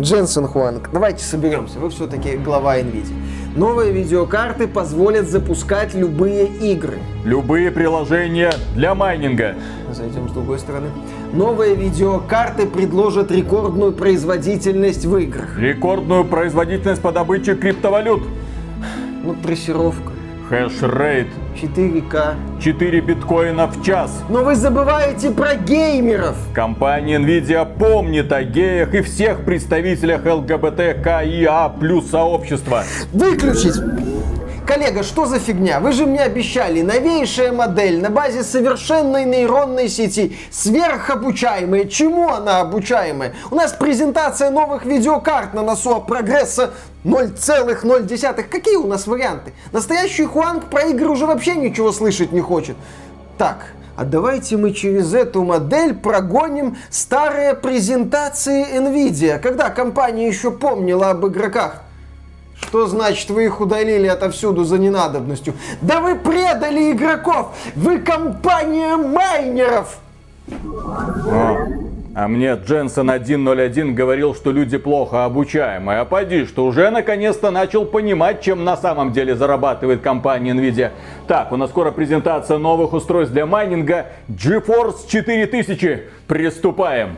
Дженсен Хуанг, давайте соберемся, вы все-таки глава NVIDIA. Новые видеокарты позволят запускать любые игры. Любые приложения для майнинга. Зайдем с другой стороны. Новые видеокарты предложат рекордную производительность в играх. Рекордную производительность по добыче криптовалют. Ну, трассировка. Хэшрейт. 4К. 4 биткоина в час. Но вы забываете про геймеров. Компания Nvidia помнит о геях и всех представителях ЛГБТКИА плюс сообщества. Выключить! Коллега, что за фигня? Вы же мне обещали новейшая модель на базе совершенной нейронной сети, сверхобучаемая. Чему она обучаемая? У нас презентация новых видеокарт на носу, а прогресса 0,0. Какие у нас варианты? Настоящий Хуанг про игры уже вообще ничего слышать не хочет. Так, а давайте мы через эту модель прогоним старые презентации Nvidia, когда компания еще помнила об игроках. Что значит вы их удалили отовсюду за ненадобностью? Да вы предали игроков! Вы компания майнеров! А, а мне Дженсен 101 говорил, что люди плохо обучаемые. А поди, что уже наконец-то начал понимать, чем на самом деле зарабатывает компания Nvidia. Так, у нас скоро презентация новых устройств для майнинга GeForce 4000. Приступаем.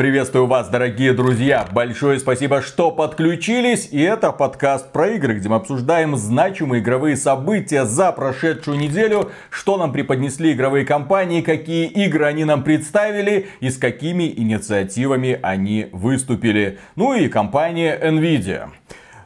Приветствую вас, дорогие друзья! Большое спасибо, что подключились. И это подкаст про игры, где мы обсуждаем значимые игровые события за прошедшую неделю, что нам преподнесли игровые компании, какие игры они нам представили и с какими инициативами они выступили. Ну и компания Nvidia.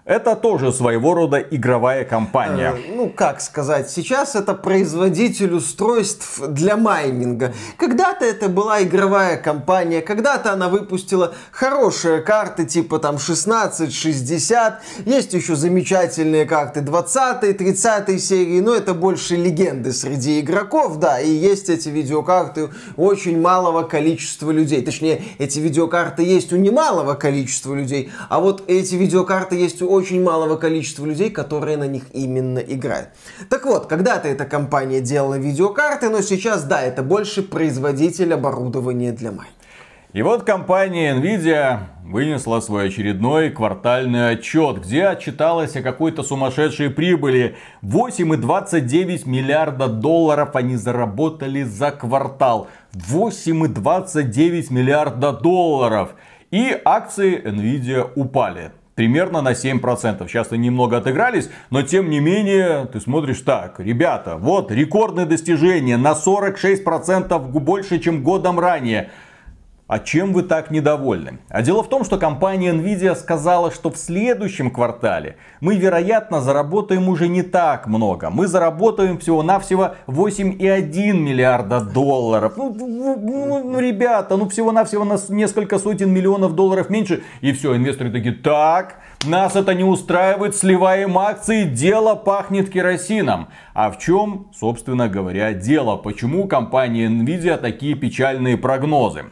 Это тоже своего рода игровая компания. Э, ну, как сказать, сейчас это производитель устройств для майнинга. Когда-то это была игровая компания, когда-то она выпустила хорошие карты типа там 16-60. Есть еще замечательные карты 20-30 серии, но это больше легенды среди игроков, да. И есть эти видеокарты у очень малого количества людей. Точнее, эти видеокарты есть у немалого количества людей, а вот эти видеокарты есть у очень малого количества людей, которые на них именно играют. Так вот, когда-то эта компания делала видеокарты, но сейчас, да, это больше производитель оборудования для майнинга. И вот компания Nvidia вынесла свой очередной квартальный отчет, где отчиталась о какой-то сумасшедшей прибыли. 8,29 миллиарда долларов они заработали за квартал. 8,29 миллиарда долларов. И акции Nvidia упали примерно на 7%. Сейчас они немного отыгрались, но тем не менее, ты смотришь так, ребята, вот рекордное достижение на 46% больше, чем годом ранее. А чем вы так недовольны? А дело в том, что компания Nvidia сказала, что в следующем квартале мы, вероятно, заработаем уже не так много. Мы заработаем всего-навсего 8,1 миллиарда долларов. Ну, ну, ну, ну ребята, ну всего-навсего на несколько сотен миллионов долларов меньше. И все, инвесторы такие, так, нас это не устраивает, сливаем акции, дело пахнет керосином. А в чем, собственно говоря, дело? Почему компания Nvidia такие печальные прогнозы?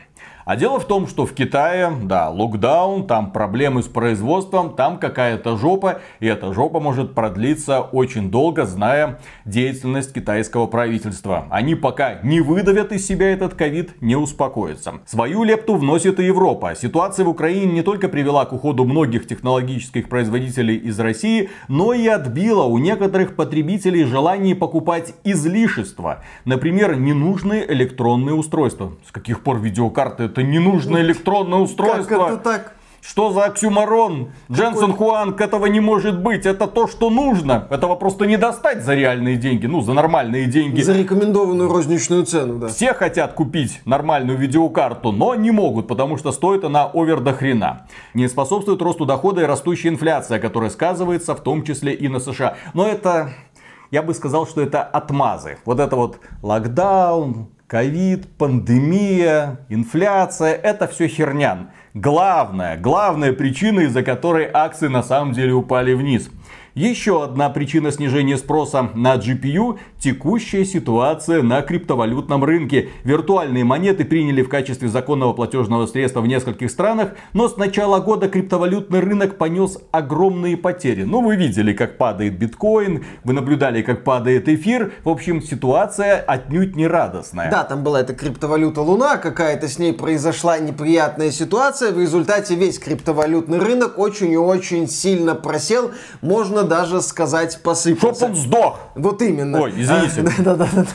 А дело в том, что в Китае, да, локдаун, там проблемы с производством, там какая-то жопа, и эта жопа может продлиться очень долго, зная деятельность китайского правительства. Они пока не выдавят из себя этот ковид, не успокоятся. Свою лепту вносит и Европа. Ситуация в Украине не только привела к уходу многих технологических производителей из России, но и отбила у некоторых потребителей желание покупать излишества. Например, ненужные электронные устройства. С каких пор видеокарты это ненужное электронное устройство. Как это так? Что за оксюмарон? Дженсен Хуанг, этого не может быть. Это то, что нужно. Этого просто не достать за реальные деньги. Ну, за нормальные деньги. За рекомендованную розничную цену, да. Все хотят купить нормальную видеокарту, но не могут, потому что стоит она овер до хрена. Не способствует росту дохода и растущая инфляция, которая сказывается в том числе и на США. Но это, я бы сказал, что это отмазы. Вот это вот локдаун, ковид, пандемия, инфляция, это все херня. Главная, главная причина, из-за которой акции на самом деле упали вниз. Еще одна причина снижения спроса на GPU – текущая ситуация на криптовалютном рынке. Виртуальные монеты приняли в качестве законного платежного средства в нескольких странах, но с начала года криптовалютный рынок понес огромные потери. Ну, вы видели, как падает биткоин, вы наблюдали, как падает эфир. В общем, ситуация отнюдь не радостная. Да, там была эта криптовалюта Луна, какая-то с ней произошла неприятная ситуация. В результате весь криптовалютный рынок очень и очень сильно просел. Можно даже сказать посыпался. Чтоб он сдох! Вот именно. Ой, извините. Да, да, да.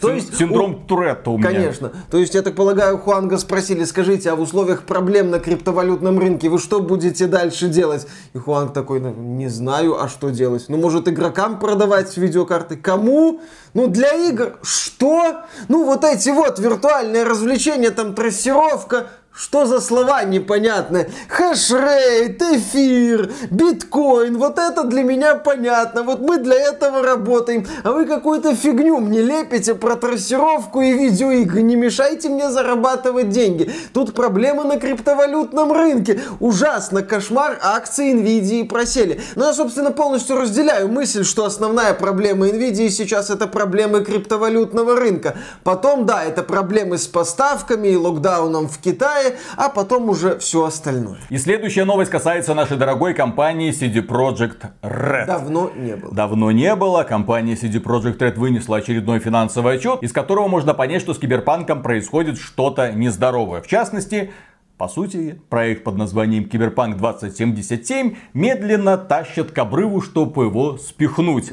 То есть Синдром Туретта у меня. Конечно. То есть, я так полагаю, Хуанга спросили, скажите, а в условиях проблем на криптовалютном рынке вы что будете дальше делать? И Хуанг такой, «Ну, не знаю, а что делать? Ну, может, игрокам продавать видеокарты? Кому? Ну, для игр. Что? Ну, вот эти вот виртуальные развлечения, там, трассировка, что за слова непонятные? Хэшрейт, эфир, биткоин. Вот это для меня понятно. Вот мы для этого работаем. А вы какую-то фигню мне лепите про трассировку и видеоигры. Не мешайте мне зарабатывать деньги. Тут проблемы на криптовалютном рынке. Ужасно. Кошмар. Акции Nvidia просели. Но я, собственно, полностью разделяю мысль, что основная проблема Nvidia сейчас это проблемы криптовалютного рынка. Потом, да, это проблемы с поставками и локдауном в Китае, а потом уже все остальное. И следующая новость касается нашей дорогой компании CD Projekt Red. Давно не было. Давно не было. Компания CD Projekt Red вынесла очередной финансовый отчет, из которого можно понять, что с киберпанком происходит что-то нездоровое. В частности, по сути, проект под названием Киберпанк 2077 медленно тащат к обрыву, чтобы его спихнуть.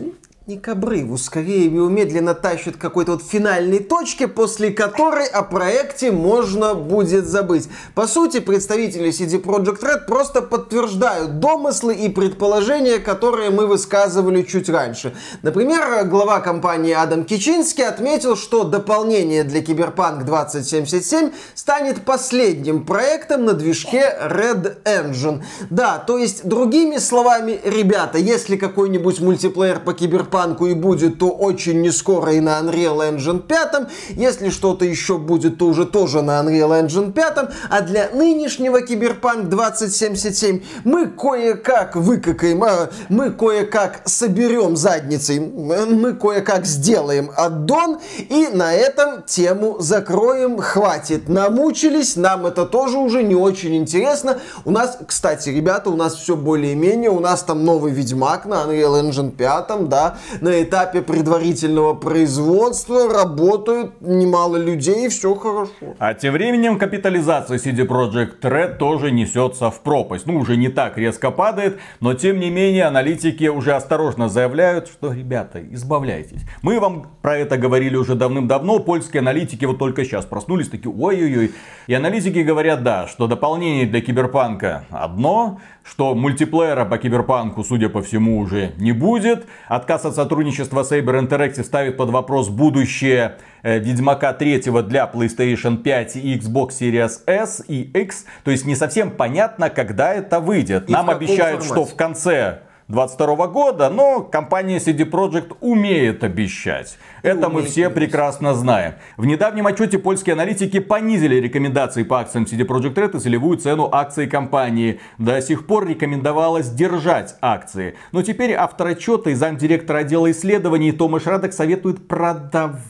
Не к обрыву, скорее его медленно тащат к какой-то вот финальной точке, после которой о проекте можно будет забыть. По сути, представители CD Projekt Red просто подтверждают домыслы и предположения, которые мы высказывали чуть раньше. Например, глава компании Адам Кичинский отметил, что дополнение для Киберпанк 2077 станет последним проектом на движке Red Engine. Да, то есть, другими словами, ребята, если какой-нибудь мультиплеер по Киберпанку киберпанку и будет, то очень не скоро и на Unreal Engine 5. Если что-то еще будет, то уже тоже на Unreal Engine 5. А для нынешнего Киберпанк 2077 мы кое-как выкакаем, а, мы кое-как соберем задницей, мы кое-как сделаем аддон и на этом тему закроем. Хватит. Намучились, нам это тоже уже не очень интересно. У нас, кстати, ребята, у нас все более-менее, у нас там новый Ведьмак на Unreal Engine 5, да, на этапе предварительного производства работают немало людей, и все хорошо. А тем временем капитализация CD Projekt Red тоже несется в пропасть. Ну, уже не так резко падает, но тем не менее аналитики уже осторожно заявляют, что, ребята, избавляйтесь. Мы вам про это говорили уже давным-давно, польские аналитики вот только сейчас проснулись, такие, ой-ой-ой. И аналитики говорят, да, что дополнение для Киберпанка одно, что мультиплеера по Киберпанку, судя по всему, уже не будет. Отказ от сотрудничества Saber Interactive ставит под вопрос будущее э, Ведьмака 3 для PlayStation 5 и Xbox Series S и X. То есть не совсем понятно, когда это выйдет. И Нам обещают, формате. что в конце 22 года, но компания CD Projekt умеет обещать. Это мы все прекрасно знаем. В недавнем отчете польские аналитики понизили рекомендации по акциям CD Projekt Red и целевую цену акций компании. До сих пор рекомендовалось держать акции. Но теперь автор отчета и замдиректора отдела исследований Томаш Радок советует продавать.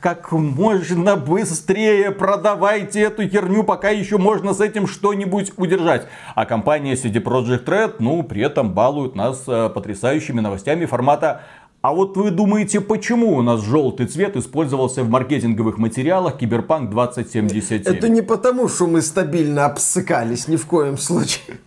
Как можно быстрее продавайте эту херню, пока еще можно с этим что-нибудь удержать. А компания CD Projekt Red, ну, при этом балует нас э, потрясающими новостями формата а вот вы думаете, почему у нас желтый цвет использовался в маркетинговых материалах Киберпанк 2077? Это не потому, что мы стабильно обсыкались, ни в коем случае.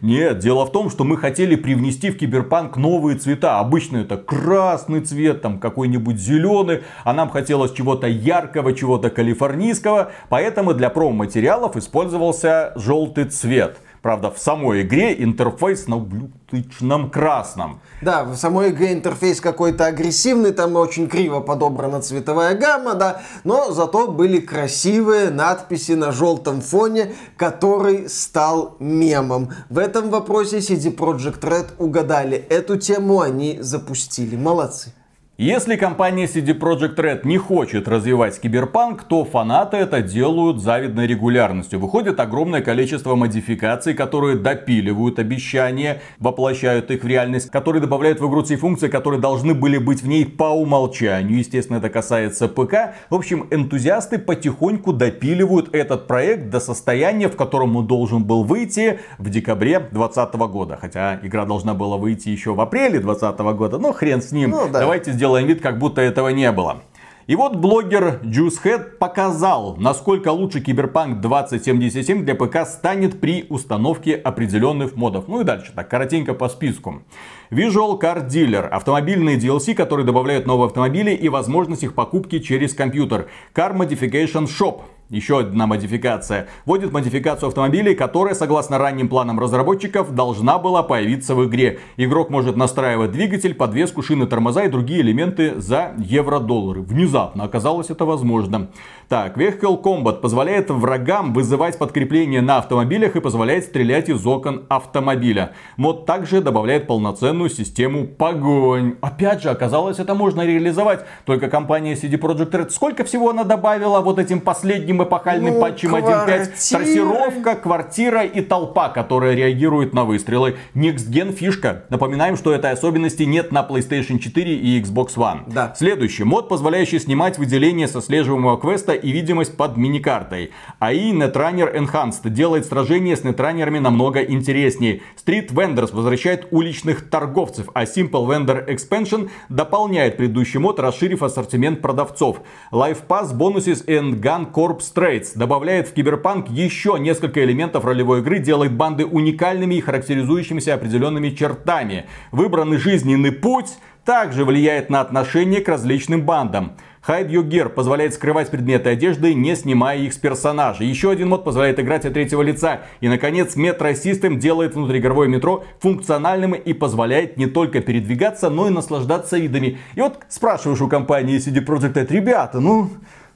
Нет, дело в том, что мы хотели привнести в Киберпанк новые цвета. Обычно это красный цвет, там какой-нибудь зеленый, а нам хотелось чего-то яркого, чего-то калифорнийского. Поэтому для промо-материалов использовался желтый цвет. Правда, в самой игре интерфейс на ублюдочном красном. Да, в самой игре интерфейс какой-то агрессивный, там очень криво подобрана цветовая гамма, да, но зато были красивые надписи на желтом фоне, который стал мемом. В этом вопросе CD Projekt Red угадали. Эту тему они запустили. Молодцы. Если компания CD Projekt Red не хочет развивать киберпанк, то фанаты это делают завидной регулярностью. Выходит огромное количество модификаций, которые допиливают обещания, воплощают их в реальность, которые добавляют в игру те функции, которые должны были быть в ней по умолчанию. Естественно, это касается ПК. В общем, энтузиасты потихоньку допиливают этот проект до состояния, в котором он должен был выйти в декабре 2020 года. Хотя игра должна была выйти еще в апреле 2020 года, но хрен с ним. Ну, да. Давайте сделаем делаем вид, как будто этого не было. И вот блогер Juicehead показал, насколько лучше Киберпанк 2077 для ПК станет при установке определенных модов. Ну и дальше, так, коротенько по списку. Visual Car Dealer. Автомобильные DLC, которые добавляют новые автомобили и возможность их покупки через компьютер. Car Modification Shop еще одна модификация. Вводит модификацию автомобилей, которая, согласно ранним планам разработчиков, должна была появиться в игре. Игрок может настраивать двигатель, подвеску, шины, тормоза и другие элементы за евро-доллары. Внезапно оказалось это возможно. Так, Vehicle Combat позволяет врагам вызывать подкрепление на автомобилях и позволяет стрелять из окон автомобиля. Мод также добавляет полноценную систему погонь. Опять же, оказалось, это можно реализовать. Только компания CD Projekt Red сколько всего она добавила вот этим последним эпохальным ну, патчем 1.5? Трассировка, квартира и толпа, которая реагирует на выстрелы. Next Gen фишка. Напоминаем, что этой особенности нет на PlayStation 4 и Xbox One. Да. Следующий. Мод, позволяющий снимать выделение со слеживаемого квеста и видимость под миникартой. АИ Netrunner Enhanced делает сражения с нетранерами намного интереснее. Street Vendors возвращает уличных торговцев, а Simple Vendor Expansion дополняет предыдущий мод, расширив ассортимент продавцов. Life Pass Bonuses and Gun Corp Straits добавляет в Киберпанк еще несколько элементов ролевой игры, делает банды уникальными и характеризующимися определенными чертами. Выбранный жизненный путь также влияет на отношение к различным бандам. Hide Your Gear позволяет скрывать предметы одежды, не снимая их с персонажа. Еще один мод позволяет играть от третьего лица. И, наконец, Metro System делает внутриигровое метро функциональным и позволяет не только передвигаться, но и наслаждаться видами. И вот спрашиваешь у компании CD Projekt Red, ребята, ну...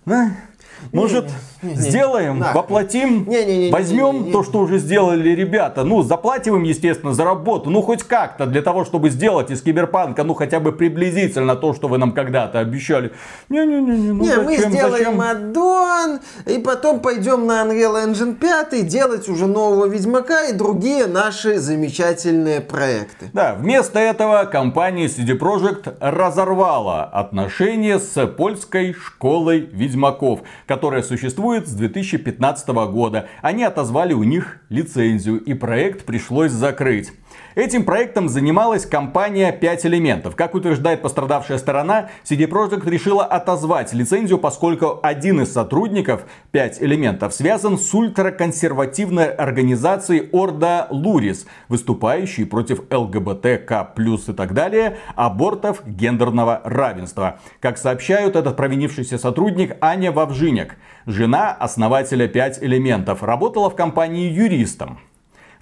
Да, может, не, не, сделаем, не, воплотим, не, не, не, возьмем не, не, не. то, что уже сделали ребята. Ну, заплатим им, естественно, за работу. Ну, хоть как-то, для того, чтобы сделать из киберпанка, ну, хотя бы приблизительно то, что вы нам когда-то обещали. Не-не-не, ну, не, зачем, мы сделаем зачем? аддон, и потом пойдем на Unreal Engine 5 делать уже нового Ведьмака и другие наши замечательные проекты. Да, вместо этого компания CD Projekt разорвала отношения с польской школой Ведьмаков которая существует с 2015 года. Они отозвали у них лицензию и проект пришлось закрыть. Этим проектом занималась компания 5 элементов. Как утверждает пострадавшая сторона, CD Projekt решила отозвать лицензию, поскольку один из сотрудников 5 элементов связан с ультраконсервативной организацией Орда Лурис, выступающей против ЛГБТК+, и так далее, абортов, гендерного равенства. Как сообщают, этот провинившийся сотрудник Аня Вавжиняк, жена основателя 5 элементов, работала в компании юристом.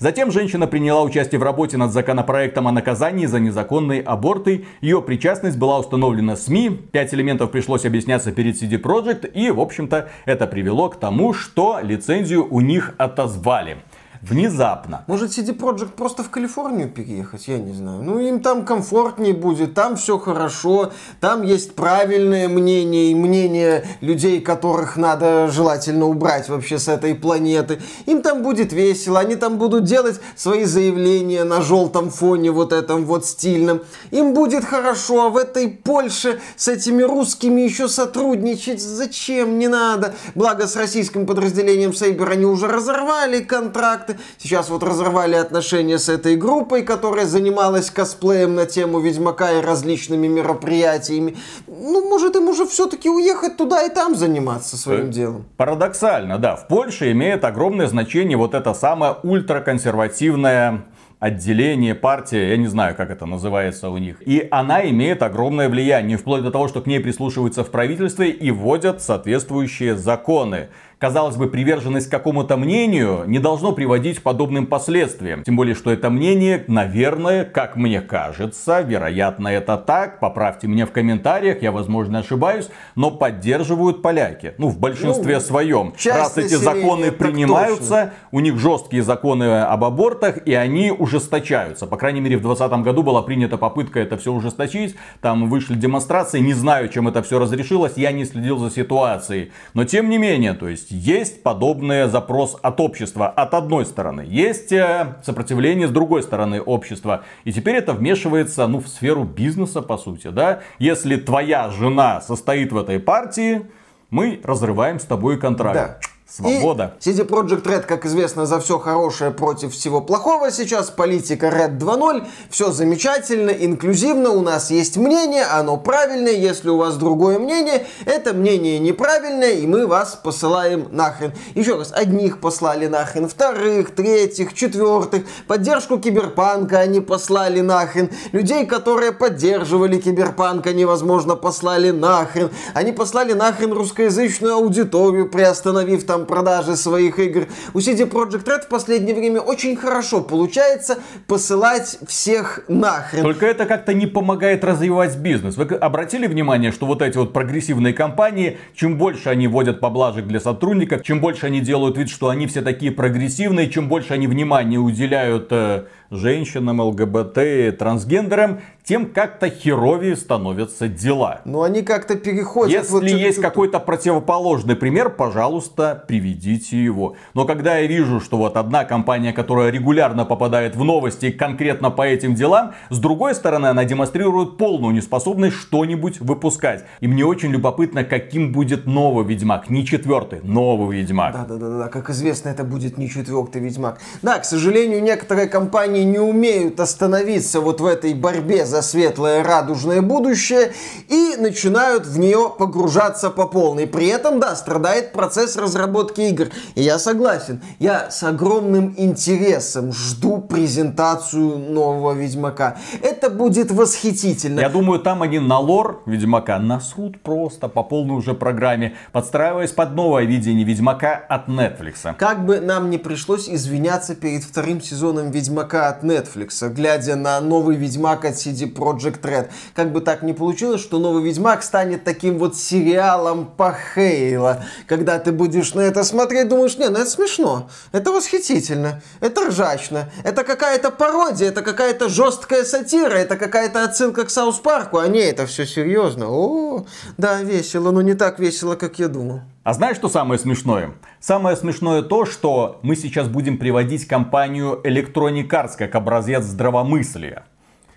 Затем женщина приняла участие в работе над законопроектом о наказании за незаконные аборты. Ее причастность была установлена СМИ. Пять элементов пришлось объясняться перед CD Projekt. И, в общем-то, это привело к тому, что лицензию у них отозвали внезапно. Может CD Projekt просто в Калифорнию переехать, я не знаю. Ну, им там комфортнее будет, там все хорошо, там есть правильное мнение и мнение людей, которых надо желательно убрать вообще с этой планеты. Им там будет весело, они там будут делать свои заявления на желтом фоне вот этом вот стильном. Им будет хорошо, а в этой Польше с этими русскими еще сотрудничать зачем, не надо. Благо с российским подразделением Сейбер они уже разорвали контракт, контакты. Сейчас вот разорвали отношения с этой группой, которая занималась косплеем на тему Ведьмака и различными мероприятиями. Ну, может, им уже все-таки уехать туда и там заниматься своим э, делом. Парадоксально, да. В Польше имеет огромное значение вот это самое ультраконсервативное отделение, партия, я не знаю, как это называется у них. И она имеет огромное влияние, вплоть до того, что к ней прислушиваются в правительстве и вводят соответствующие законы. Казалось бы, приверженность какому-то мнению не должно приводить к подобным последствиям. Тем более, что это мнение, наверное, как мне кажется, вероятно это так, поправьте меня в комментариях, я, возможно, ошибаюсь, но поддерживают поляки. Ну, в большинстве ну, своем. Раз эти законы принимаются, у них жесткие законы об абортах, и они ужесточаются. По крайней мере, в 2020 году была принята попытка это все ужесточить. Там вышли демонстрации, не знаю, чем это все разрешилось, я не следил за ситуацией. Но тем не менее, то есть есть подобный запрос от общества, от одной стороны. Есть э, сопротивление с другой стороны общества. И теперь это вмешивается, ну, в сферу бизнеса, по сути, да. Если твоя жена состоит в этой партии, мы разрываем с тобой контракт. Да. Свобода. И CD Projekt Red, как известно, за все хорошее против всего плохого сейчас. Политика Red 2.0. Все замечательно, инклюзивно. У нас есть мнение, оно правильное. Если у вас другое мнение, это мнение неправильное, и мы вас посылаем нахрен. Еще раз, одних послали нахрен, вторых, третьих, четвертых. Поддержку киберпанка они послали нахрен. Людей, которые поддерживали киберпанка, невозможно послали нахрен. Они послали нахрен русскоязычную аудиторию, приостановив там там продажи своих игр. У CD Projekt Red в последнее время очень хорошо получается посылать всех нахрен. Только это как-то не помогает развивать бизнес. Вы обратили внимание, что вот эти вот прогрессивные компании, чем больше они вводят поблажек для сотрудников, чем больше они делают вид, что они все такие прогрессивные, чем больше они внимания уделяют э, женщинам, ЛГБТ, трансгендерам, тем как-то херовее становятся дела. Но они как-то переходят. Если вот есть какой-то противоположный пример, пожалуйста, приведите его. Но когда я вижу, что вот одна компания, которая регулярно попадает в новости конкретно по этим делам, с другой стороны, она демонстрирует полную неспособность что-нибудь выпускать. И мне очень любопытно, каким будет новый Ведьмак. Не четвертый, новый Ведьмак. Да-да-да, как известно, это будет не четвертый Ведьмак. Да, к сожалению, некоторые компании не умеют остановиться вот в этой борьбе за за светлое радужное будущее и начинают в нее погружаться по полной. При этом, да, страдает процесс разработки игр. И я согласен, я с огромным интересом жду презентацию нового Ведьмака. Это будет восхитительно. Я думаю, там они на лор Ведьмака насрут просто по полной уже программе, подстраиваясь под новое видение Ведьмака от Netflix. Как бы нам не пришлось извиняться перед вторым сезоном Ведьмака от Netflix, глядя на новый Ведьмак от CD Project Red. Как бы так ни получилось, что новый Ведьмак станет таким вот сериалом по Хейла. Когда ты будешь на это смотреть, думаешь, не, ну это смешно, это восхитительно, это ржачно, это какая-то пародия, это какая-то жесткая сатира, это какая-то отсылка к Саус Парку, а не, это все серьезно. О, да, весело, но не так весело, как я думал. А знаешь, что самое смешное? Самое смешное то, что мы сейчас будем приводить компанию Electronic Arts как образец здравомыслия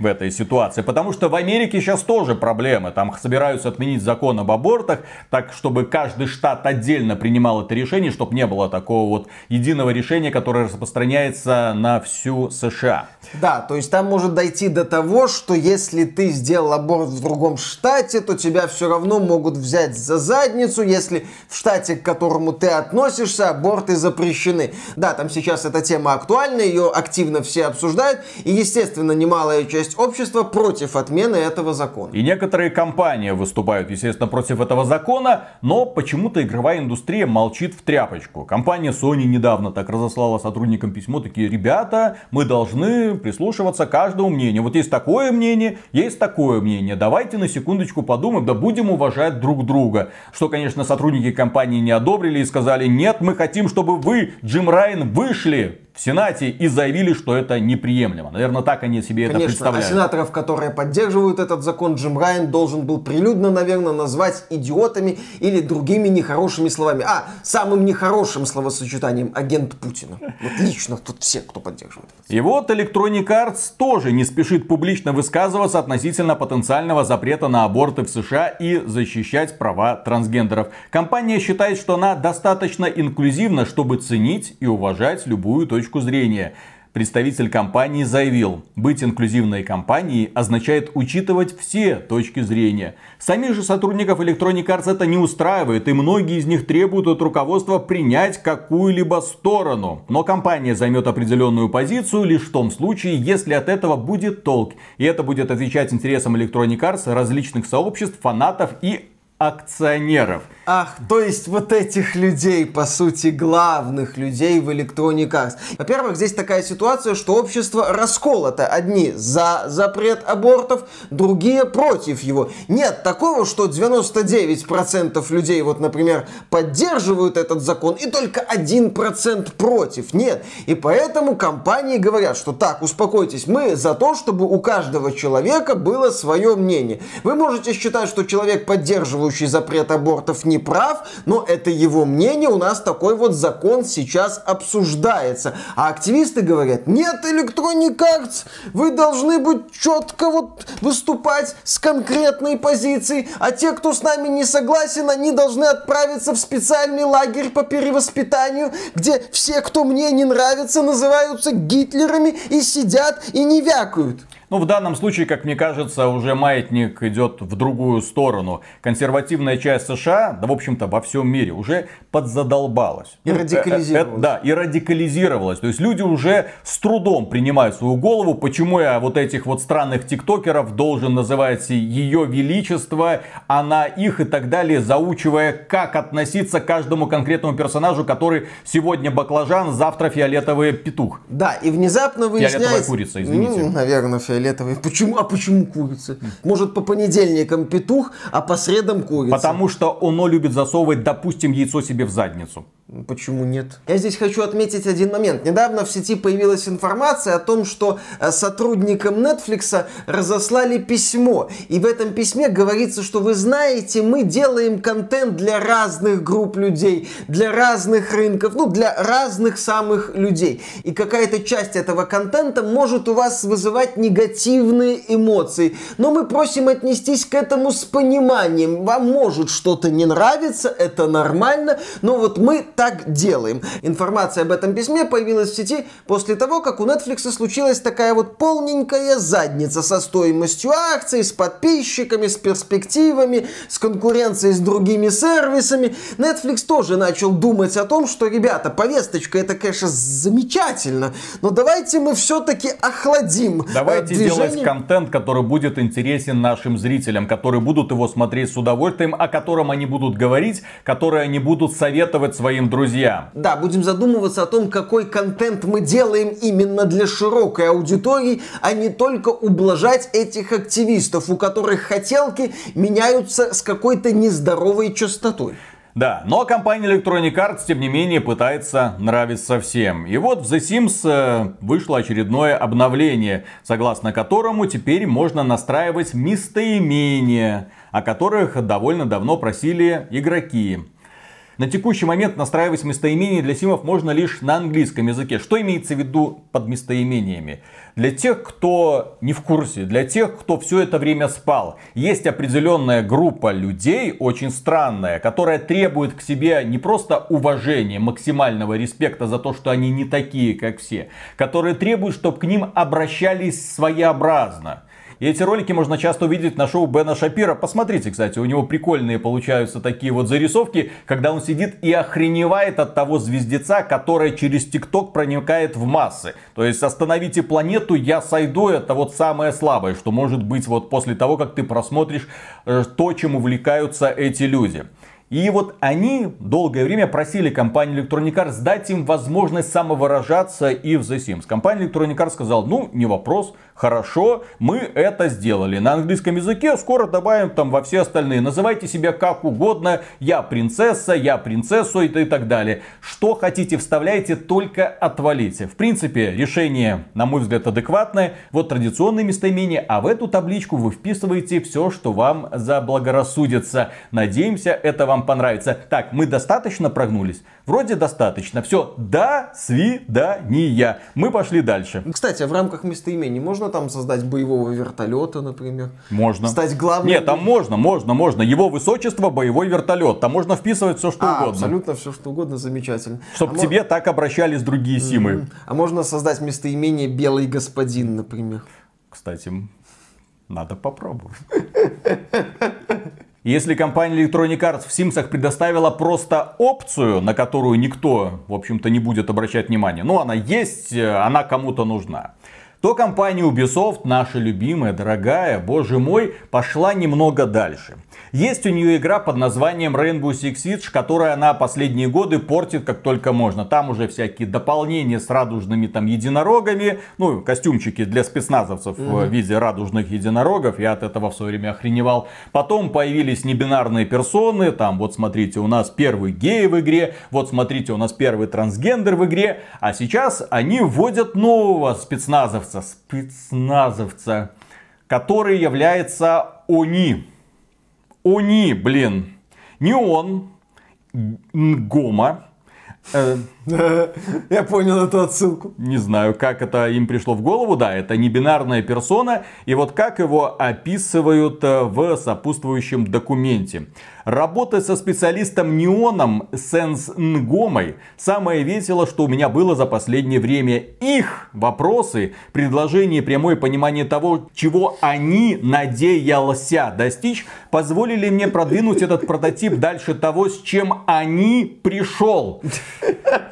в этой ситуации. Потому что в Америке сейчас тоже проблемы. Там собираются отменить закон об абортах, так чтобы каждый штат отдельно принимал это решение, чтобы не было такого вот единого решения, которое распространяется на всю США. Да, то есть там может дойти до того, что если ты сделал аборт в другом штате, то тебя все равно могут взять за задницу, если в штате, к которому ты относишься, аборты запрещены. Да, там сейчас эта тема актуальна, ее активно все обсуждают, и, естественно, немалая часть часть общества против отмены этого закона. И некоторые компании выступают, естественно, против этого закона, но почему-то игровая индустрия молчит в тряпочку. Компания Sony недавно так разослала сотрудникам письмо, такие, ребята, мы должны прислушиваться к каждому мнению. Вот есть такое мнение, есть такое мнение. Давайте на секундочку подумаем, да будем уважать друг друга. Что, конечно, сотрудники компании не одобрили и сказали, нет, мы хотим, чтобы вы, Джим Райан, вышли в Сенате и заявили, что это неприемлемо. Наверное, так они себе Конечно, это представляют. А сенаторов, которые поддерживают этот закон, Джим Райан должен был прилюдно, наверное, назвать идиотами или другими нехорошими словами. А, самым нехорошим словосочетанием агент Путина. Вот лично тут все, кто поддерживает. И вот Electronic Arts тоже не спешит публично высказываться относительно потенциального запрета на аборты в США и защищать права трансгендеров. Компания считает, что она достаточно инклюзивна, чтобы ценить и уважать любую точку точку зрения. Представитель компании заявил, быть инклюзивной компанией означает учитывать все точки зрения. Самих же сотрудников Electronic Arts это не устраивает, и многие из них требуют от руководства принять какую-либо сторону. Но компания займет определенную позицию лишь в том случае, если от этого будет толк. И это будет отвечать интересам Electronic Arts, различных сообществ, фанатов и акционеров. Ах, то есть вот этих людей, по сути, главных людей в Electronic Arts. Во-первых, здесь такая ситуация, что общество расколото. Одни за запрет абортов, другие против его. Нет такого, что 99% людей, вот, например, поддерживают этот закон, и только 1% против. Нет. И поэтому компании говорят, что так, успокойтесь, мы за то, чтобы у каждого человека было свое мнение. Вы можете считать, что человек, поддерживающий запрет абортов, не прав, но это его мнение, у нас такой вот закон сейчас обсуждается. А активисты говорят, нет, Electronic Arts, вы должны быть четко вот выступать с конкретной позицией, а те, кто с нами не согласен, они должны отправиться в специальный лагерь по перевоспитанию, где все, кто мне не нравится, называются Гитлерами и сидят и не вякают. Ну, в данном случае, как мне кажется, уже маятник идет в другую сторону. Консервативная часть США, да, в общем-то, во всем мире уже подзадолбалась. И радикализировалась. Э, э, э, да, и радикализировалась. То есть люди уже с трудом принимают свою голову, почему я вот этих вот странных тиктокеров должен называть ее величество, она их и так далее, заучивая, как относиться к каждому конкретному персонажу, который сегодня баклажан, завтра фиолетовый петух. Да, и внезапно выясняется... Фиолетовая курица, извините. Ну, наверное, фиолетовая фиолетовый. Почему? А почему курица? Может, по понедельникам петух, а по средам курица? Потому что оно любит засовывать, допустим, яйцо себе в задницу. Почему нет? Я здесь хочу отметить один момент. Недавно в сети появилась информация о том, что э, сотрудникам Netflix разослали письмо. И в этом письме говорится, что вы знаете, мы делаем контент для разных групп людей, для разных рынков, ну, для разных самых людей. И какая-то часть этого контента может у вас вызывать негативные эмоции. Но мы просим отнестись к этому с пониманием. Вам может что-то не нравиться, это нормально, но вот мы так делаем. Информация об этом письме появилась в сети после того, как у Netflix случилась такая вот полненькая задница со стоимостью акций, с подписчиками, с перспективами, с конкуренцией с другими сервисами. Netflix тоже начал думать о том, что, ребята, повесточка это, конечно, замечательно, но давайте мы все-таки охладим э, Давайте движение... делать контент, который будет интересен нашим зрителям, которые будут его смотреть с удовольствием, о котором они будут говорить, которые они будут советовать своим друзья. Да, будем задумываться о том, какой контент мы делаем именно для широкой аудитории, а не только ублажать этих активистов, у которых хотелки меняются с какой-то нездоровой частотой. Да, но компания Electronic Arts, тем не менее, пытается нравиться всем. И вот в The Sims э, вышло очередное обновление, согласно которому теперь можно настраивать местоимения, о которых довольно давно просили игроки. На текущий момент настраивать местоимения для симов можно лишь на английском языке. Что имеется в виду под местоимениями? Для тех, кто не в курсе, для тех, кто все это время спал, есть определенная группа людей, очень странная, которая требует к себе не просто уважения, максимального респекта за то, что они не такие, как все, которые требуют, чтобы к ним обращались своеобразно. И эти ролики можно часто увидеть на шоу Бена Шапира. Посмотрите, кстати, у него прикольные получаются такие вот зарисовки, когда он сидит и охреневает от того звездеца, которая через ТикТок проникает в массы. То есть остановите планету, я сойду, это вот самое слабое, что может быть вот после того, как ты просмотришь э, то, чем увлекаются эти люди. И вот они долгое время просили компанию Electronic Arts дать им возможность самовыражаться и в The Sims. Компания Electronic Arts сказала, ну, не вопрос, Хорошо, мы это сделали. На английском языке скоро добавим там во все остальные. Называйте себя как угодно. Я принцесса, я принцессу и так далее. Что хотите вставляйте, только отвалите. В принципе, решение, на мой взгляд, адекватное. Вот традиционные местоимения, а в эту табличку вы вписываете все, что вам заблагорассудится. Надеемся, это вам понравится. Так, мы достаточно прогнулись? Вроде достаточно. Все, до свидания. Мы пошли дальше. Кстати, а в рамках местоимений можно там создать боевого вертолета, например? Можно. Стать главным? Нет, там можно, можно, можно. Его высочество боевой вертолет. Там можно вписывать все, что а, угодно. абсолютно все, что угодно, замечательно. Чтобы а к тебе мо... так обращались другие симы. Mm-hmm. А можно создать местоимение белый господин, например? Кстати, надо попробовать. Если компания Electronic Arts в Sims предоставила просто опцию, на которую никто, в общем-то, не будет обращать внимания, ну, она есть, она кому-то нужна то компания Ubisoft, наша любимая, дорогая, боже мой, пошла немного дальше. Есть у нее игра под названием Rainbow Six Siege, которая она последние годы портит как только можно. Там уже всякие дополнения с радужными там единорогами, ну, костюмчики для спецназовцев mm-hmm. в виде радужных единорогов. Я от этого в свое время охреневал. Потом появились небинарные персоны. Там, вот смотрите, у нас первый гей в игре. Вот смотрите, у нас первый трансгендер в игре. А сейчас они вводят нового спецназовца. Спецназовца который является Они. Они, блин. Не он. Гома. Э, Я понял эту отсылку. Не знаю, как это им пришло в голову. Да, это не бинарная персона. И вот как его описывают э, в сопутствующем документе. Работать со специалистом Неоном Сенс Нгомой самое весело, что у меня было за последнее время. Их вопросы, предложения, прямое понимание того, чего они надеялся достичь, позволили мне продвинуть этот прототип дальше того, с чем они пришел.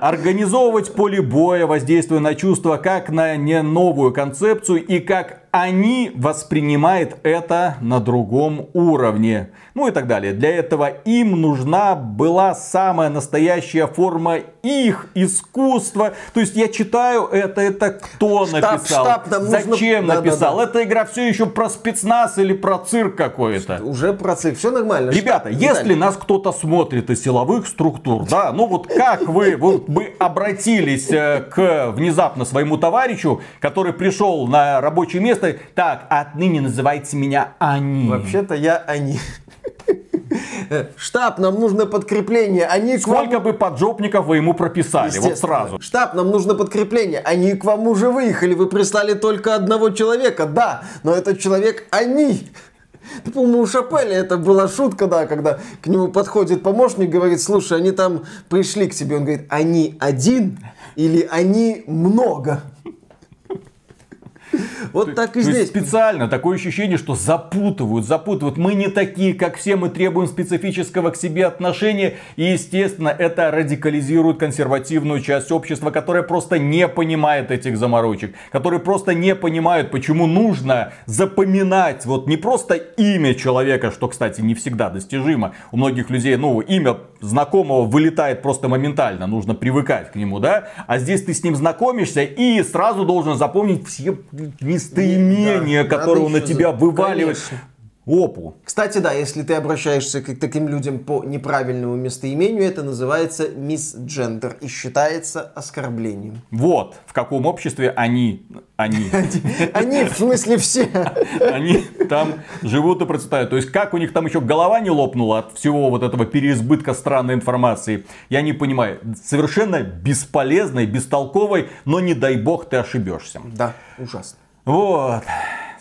Организовывать поле боя, воздействуя на чувства, как на не новую концепцию и как они воспринимают это на другом уровне. Ну и так далее. Для этого им нужна была самая настоящая форма их искусства. То есть я читаю это, это кто штаб, написал? Штаб, Зачем нужно... написал? Да, да, да. Эта игра все еще про спецназ или про цирк какой-то. Уже про цирк, все нормально. Ребята, штаб, если нас кто-то смотрит из силовых структур, да, ну вот как вы, вы, вы обратились э, к внезапно своему товарищу, который пришел на рабочее место просто так, отныне называйте меня они. Вообще-то я они. Штаб, нам нужно подкрепление. Они Сколько вам... бы поджопников вы ему прописали? Вот сразу. Штаб, нам нужно подкрепление. Они к вам уже выехали. Вы прислали только одного человека. Да, но этот человек они. Ты, по-моему, у Шапеля это была шутка, да, когда к нему подходит помощник, говорит, слушай, они там пришли к тебе. Он говорит, они один или они много? Вот так и здесь. Специально такое ощущение, что запутывают, запутывают. Мы не такие, как все, мы требуем специфического к себе отношения. И, естественно, это радикализирует консервативную часть общества, которая просто не понимает этих заморочек. Которые просто не понимают, почему нужно запоминать вот не просто имя человека, что, кстати, не всегда достижимо. У многих людей, ну, имя знакомого вылетает просто моментально, нужно привыкать к нему, да? А здесь ты с ним знакомишься и сразу должен запомнить все местоимения, да, которые он на тебя вываливает. Конечно. Опу. Кстати, да, если ты обращаешься к таким людям по неправильному местоимению, это называется мисджендер и считается оскорблением. Вот, в каком обществе они, они. Они, в смысле все. Они там живут и процветают. То есть, как у них там еще голова не лопнула от всего вот этого переизбытка странной информации, я не понимаю. Совершенно бесполезной, бестолковой, но не дай бог ты ошибешься. Да, ужасно. Вот.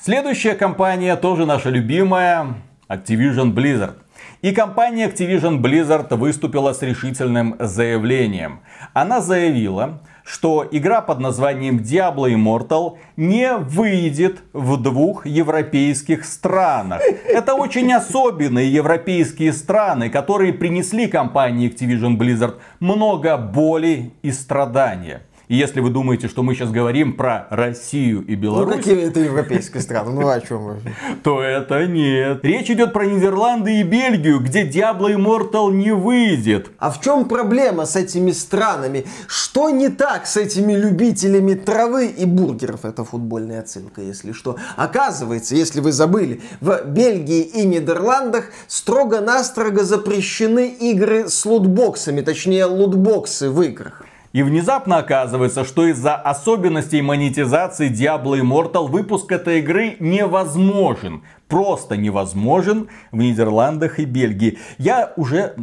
Следующая компания тоже наша любимая Activision Blizzard. И компания Activision Blizzard выступила с решительным заявлением. Она заявила, что игра под названием Diablo Immortal не выйдет в двух европейских странах. Это очень особенные европейские страны, которые принесли компании Activision Blizzard много боли и страдания. И если вы думаете, что мы сейчас говорим про Россию и Беларусь... Ну какие это европейские страны? Ну о чем вы? То это нет. Речь идет про Нидерланды и Бельгию, где Diablo Immortal не выйдет. А в чем проблема с этими странами? Что не так с этими любителями травы и бургеров? Это футбольная отсылка, если что. Оказывается, если вы забыли, в Бельгии и Нидерландах строго-настрого запрещены игры с лутбоксами, точнее лутбоксы в играх. И внезапно оказывается, что из-за особенностей монетизации Diablo Immortal выпуск этой игры невозможен. Просто невозможен в Нидерландах и Бельгии. Я уже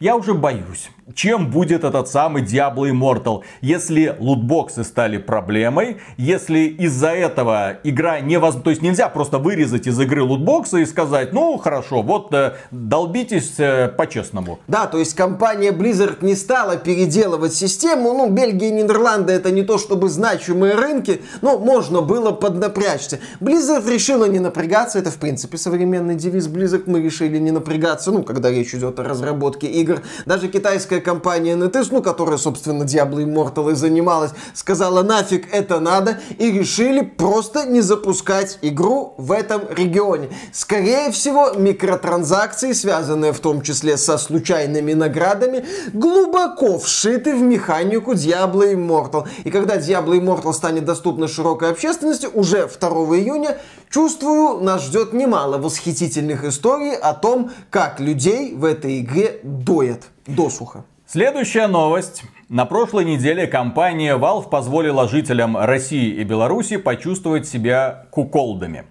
я уже боюсь, чем будет этот самый Diablo Immortal, если лутбоксы стали проблемой, если из-за этого игра не воз... То есть нельзя просто вырезать из игры лутбоксы и сказать, ну хорошо, вот э, долбитесь э, по-честному. Да, то есть компания Blizzard не стала переделывать систему, ну Бельгия и Нидерланды это не то чтобы значимые рынки, но можно было поднапрячься. Blizzard решила не напрягаться напрягаться. Это, в принципе, современный девиз близок. Мы решили не напрягаться, ну, когда речь идет о разработке игр. Даже китайская компания NetEase, ну, которая, собственно, Diablo Immortal и занималась, сказала, нафиг это надо, и решили просто не запускать игру в этом регионе. Скорее всего, микротранзакции, связанные в том числе со случайными наградами, глубоко вшиты в механику Diablo Immortal. И когда Diablo Immortal станет доступна широкой общественности, уже 2 июня, чувствую, нас ждет немало восхитительных историй о том, как людей в этой игре доят досуха. Следующая новость. На прошлой неделе компания Valve позволила жителям России и Беларуси почувствовать себя куколдами.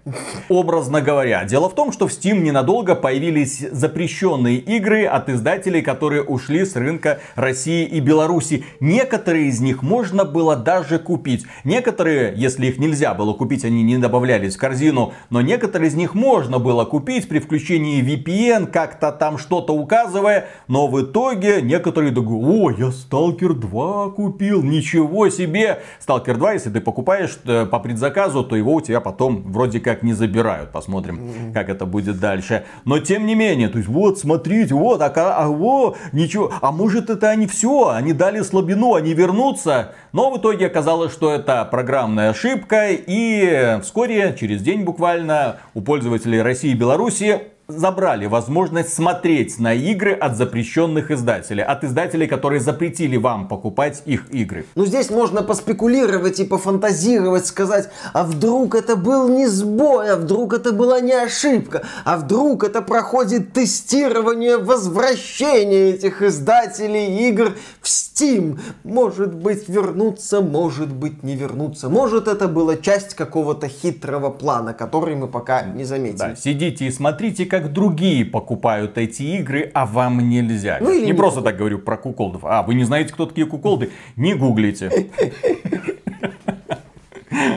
Образно говоря, дело в том, что в Steam ненадолго появились запрещенные игры от издателей, которые ушли с рынка России и Беларуси. Некоторые из них можно было даже купить. Некоторые, если их нельзя было купить, они не добавлялись в корзину. Но некоторые из них можно было купить при включении VPN, как-то там что-то указывая. Но в итоге некоторые думают, о, я сталкер Сталкер 2 купил, ничего себе! Сталкер 2, если ты покупаешь э, по предзаказу, то его у тебя потом вроде как не забирают. Посмотрим, как это будет дальше. Но тем не менее, то есть вот, смотрите, вот, а, а во, ничего, а может это они все, они дали слабину, они вернутся. Но в итоге оказалось, что это программная ошибка, и вскоре, через день буквально, у пользователей России и Беларуси забрали возможность смотреть на игры от запрещенных издателей. От издателей, которые запретили вам покупать их игры. Ну здесь можно поспекулировать и пофантазировать, сказать, а вдруг это был не сбой, а вдруг это была не ошибка, а вдруг это проходит тестирование возвращения этих издателей игр в Steam. Может быть вернуться, может быть не вернуться. Может это была часть какого-то хитрого плана, который мы пока не заметили. Да, сидите и смотрите, как другие покупают эти игры, а вам нельзя. Ну, не, не просто так говорю про куколдов. А, вы не знаете, кто такие куколды? Не гуглите.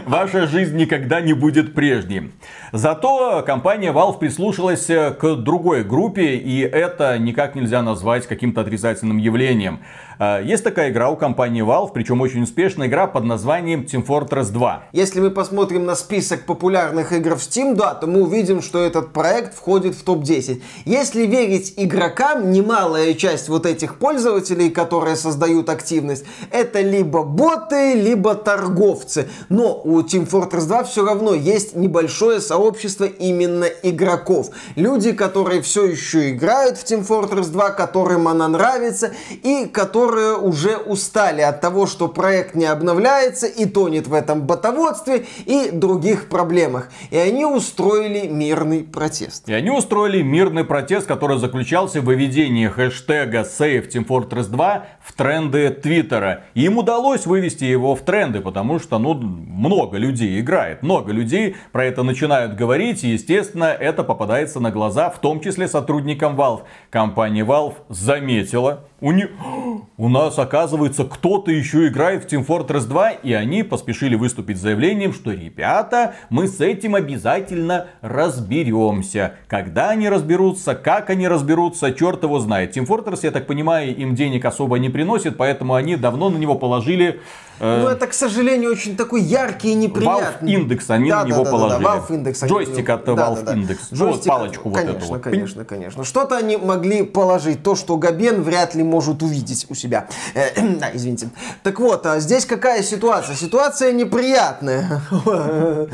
Ваша жизнь никогда не будет прежней. Зато компания Valve прислушалась к другой группе, и это никак нельзя назвать каким-то отрицательным явлением. А, есть такая игра у компании Valve, причем очень успешная игра под названием Team Fortress 2. Если мы посмотрим на список популярных игр в Steam, да, то мы увидим, что этот проект входит в топ-10. Если верить игрокам, немалая часть вот этих пользователей, которые создают активность, это либо боты, либо торговцы. Но у Team Fortress 2 все равно есть небольшое сообщество именно игроков. Люди, которые все еще играют в Team Fortress 2, которым она нравится и которые уже устали от того, что проект не обновляется и тонет в этом ботоводстве и других проблемах. И они устроили мирный протест. И они устроили мирный протест, который заключался в выведении хэштега Save Team Fortress 2 в тренды Твиттера. Им удалось вывести его в тренды, потому что ну, много людей играет. Много людей про это начинают говорить, и естественно это попадается на глаза, в том числе сотрудникам Valve. Компания Valve заметила, у, не... у нас, оказывается, кто-то еще играет в Team Fortress 2, и они поспешили выступить с заявлением, что, ребята, мы с этим обязательно разберемся. Когда они разберутся, как они разберутся, черт его знает. Team Fortress, я так понимаю, им денег особо не приносит, поэтому они давно на него положили ну, это, к сожалению, очень такой яркий и неприятный. Valve Index они да, на него да, положили. Да, Valve Index. Джойстик от Valve да, Index. Да. Джойстик, вот палочку конечно, вот эту вот. Конечно, конечно. Что-то они могли положить, то, что Габен вряд ли может увидеть у себя. Э, да, извините. Так вот, а здесь какая ситуация? Ситуация неприятная.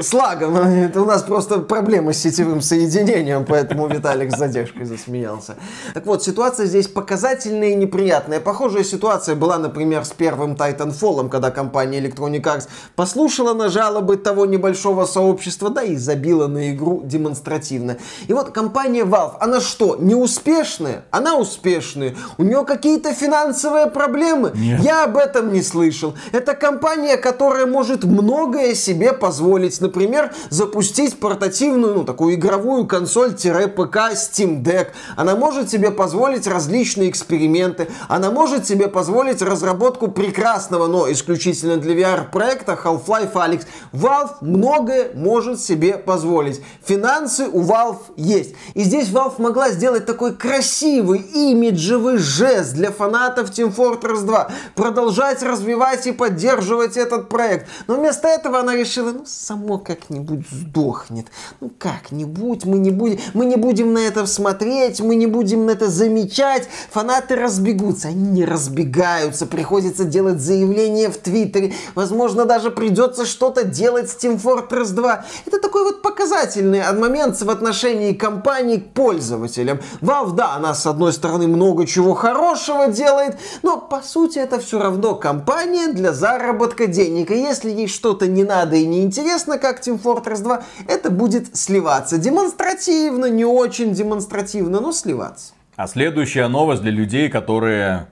С лагом. Это у нас просто проблемы с сетевым соединением, поэтому Виталик с задержкой засмеялся. Так вот, ситуация здесь показательная и неприятная. Похожая ситуация была была, например, с первым Titanfall, когда компания Electronic Arts послушала на жалобы того небольшого сообщества, да и забила на игру демонстративно. И вот компания Valve, она что, неуспешная? Она успешная. У нее какие-то финансовые проблемы? Нет. Я об этом не слышал. Это компания, которая может многое себе позволить. Например, запустить портативную, ну, такую игровую консоль-ПК Steam Deck. Она может себе позволить различные эксперименты. Она может себе позволить разработку прекрасного, но исключительно для VR-проекта Half-Life Alyx. Valve многое может себе позволить. Финансы у Valve есть. И здесь Valve могла сделать такой красивый, имиджевый жест для фанатов Team Fortress 2. Продолжать развивать и поддерживать этот проект. Но вместо этого она решила, ну, само как-нибудь сдохнет. Ну, как-нибудь, мы не будем, мы не будем на это смотреть, мы не будем на это замечать. Фанаты разбегутся. Они не разбегаются. Приходится делать заявление в Твиттере. Возможно, даже придется что-то делать с Team Fortress 2. Это такой вот показательный момент в отношении компании к пользователям. Valve, да, она с одной стороны много чего хорошего делает, но по сути это все равно компания для заработка денег. И если ей что-то не надо и не интересно, как Team Fortress 2, это будет сливаться. Демонстративно, не очень демонстративно, но сливаться. А следующая новость для людей, которые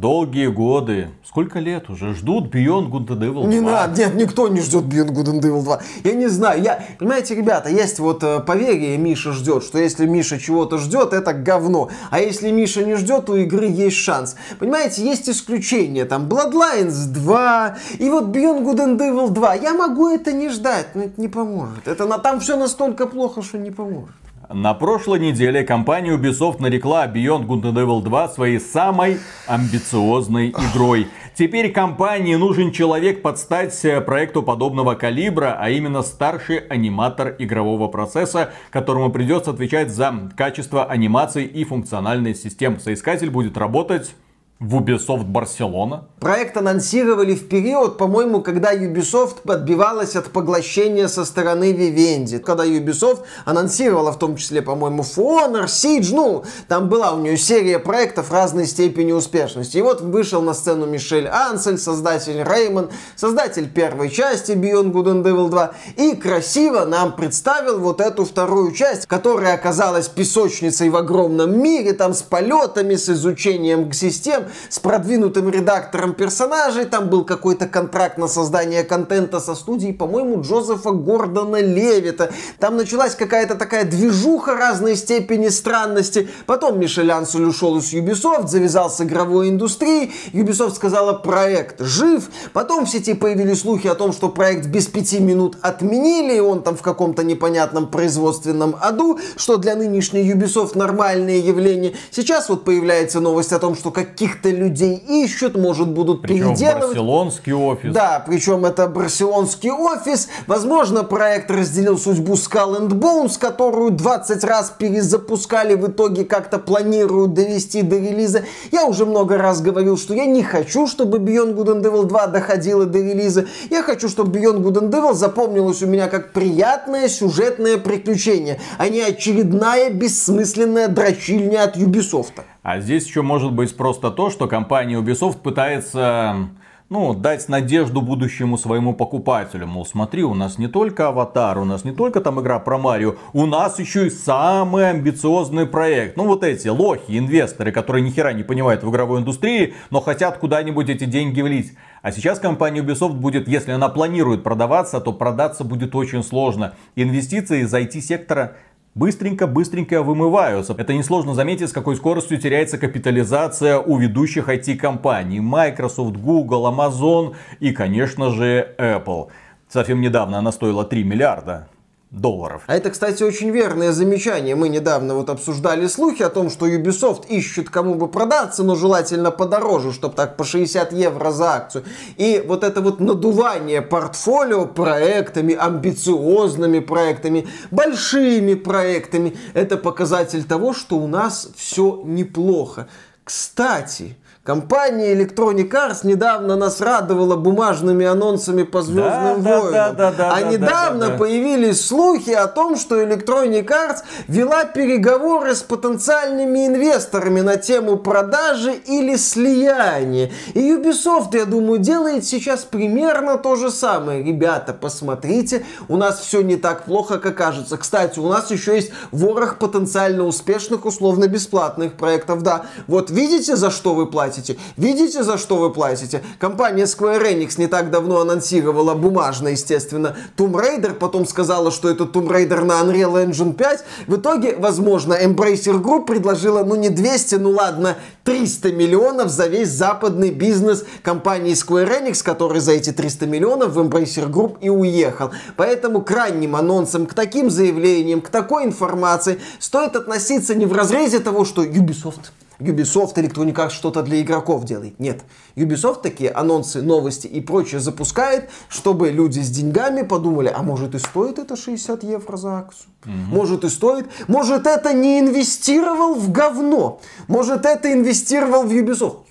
долгие годы, сколько лет уже, ждут Beyond Good and Evil 2. Не надо, нет, никто не ждет Beyond Good and Evil 2. Я не знаю, я, понимаете, ребята, есть вот э, поверье, Миша ждет, что если Миша чего-то ждет, это говно. А если Миша не ждет, у игры есть шанс. Понимаете, есть исключения, там Bloodlines 2, и вот Beyond Good and Evil 2. Я могу это не ждать, но это не поможет. Это на, там все настолько плохо, что не поможет. На прошлой неделе компания Ubisoft нарекла Beyond Good and Evil 2 своей самой амбициозной игрой. Теперь компании нужен человек под стать проекту подобного калибра, а именно старший аниматор игрового процесса, которому придется отвечать за качество анимации и функциональной систем. Соискатель будет работать в Ubisoft Барселона. Проект анонсировали в период, по-моему, когда Ubisoft подбивалась от поглощения со стороны Vivendi. Когда Ubisoft анонсировала в том числе, по-моему, For Honor, Siege, ну, там была у нее серия проектов разной степени успешности. И вот вышел на сцену Мишель Ансель, создатель Реймон, создатель первой части Beyond Good and Evil 2, и красиво нам представил вот эту вторую часть, которая оказалась песочницей в огромном мире, там с полетами, с изучением систем, с продвинутым редактором персонажей, там был какой-то контракт на создание контента со студией, по-моему, Джозефа Гордона Левита. Там началась какая-то такая движуха разной степени странности. Потом Мишель Ансель ушел из Ubisoft, завязал с игровой индустрией. Ubisoft сказала, проект жив. Потом в сети появились слухи о том, что проект без пяти минут отменили, и он там в каком-то непонятном производственном аду, что для нынешней Ubisoft нормальное явление. Сейчас вот появляется новость о том, что каких каких-то людей ищут, может будут причем переделывать. барселонский офис. Да, причем это барселонский офис. Возможно, проект разделил судьбу Skull and Bones, которую 20 раз перезапускали, в итоге как-то планируют довести до релиза. Я уже много раз говорил, что я не хочу, чтобы Beyond Good and Evil 2 доходила до релиза. Я хочу, чтобы Beyond Good and Evil запомнилось у меня как приятное сюжетное приключение, а не очередная бессмысленная дрочильня от Ubisoft. А здесь еще может быть просто то, что компания Ubisoft пытается ну, дать надежду будущему своему покупателю. Мол, смотри, у нас не только аватар, у нас не только там игра про Марио, у нас еще и самый амбициозный проект. Ну, вот эти лохи, инвесторы, которые ни хера не понимают в игровой индустрии, но хотят куда-нибудь эти деньги влить. А сейчас компания Ubisoft будет, если она планирует продаваться, то продаться будет очень сложно. Инвестиции из IT-сектора быстренько-быстренько вымываются. Это несложно заметить, с какой скоростью теряется капитализация у ведущих IT-компаний. Microsoft, Google, Amazon и, конечно же, Apple. Совсем недавно она стоила 3 миллиарда долларов. А это, кстати, очень верное замечание. Мы недавно вот обсуждали слухи о том, что Ubisoft ищет кому бы продаться, но желательно подороже, чтобы так по 60 евро за акцию. И вот это вот надувание портфолио проектами, амбициозными проектами, большими проектами, это показатель того, что у нас все неплохо. Кстати, Компания Electronic Arts недавно нас радовала бумажными анонсами по Звездным да, войнам. Да, да, да, а да, недавно да, да, да. появились слухи о том, что Electronic Arts вела переговоры с потенциальными инвесторами на тему продажи или слияния. И Ubisoft, я думаю, делает сейчас примерно то же самое. Ребята, посмотрите, у нас все не так плохо, как кажется. Кстати, у нас еще есть ворох потенциально успешных, условно-бесплатных проектов. Да, вот видите, за что вы платите? Платите. Видите, за что вы платите? Компания Square Enix не так давно анонсировала бумажно, естественно, Tomb Raider, потом сказала, что это Tomb Raider на Unreal Engine 5. В итоге, возможно, Embracer Group предложила, ну не 200, ну ладно, 300 миллионов за весь западный бизнес компании Square Enix, который за эти 300 миллионов в Embracer Group и уехал. Поэтому к ранним анонсам, к таким заявлениям, к такой информации стоит относиться не в разрезе того, что Ubisoft Ubisoft Electronic Arts что-то для игроков делает. Нет. Ubisoft такие анонсы, новости и прочее запускает, чтобы люди с деньгами подумали, а может и стоит это 60 евро за акцию? Угу. Может и стоит? Может это не инвестировал в говно? Может это инвестировал в Ubisoft?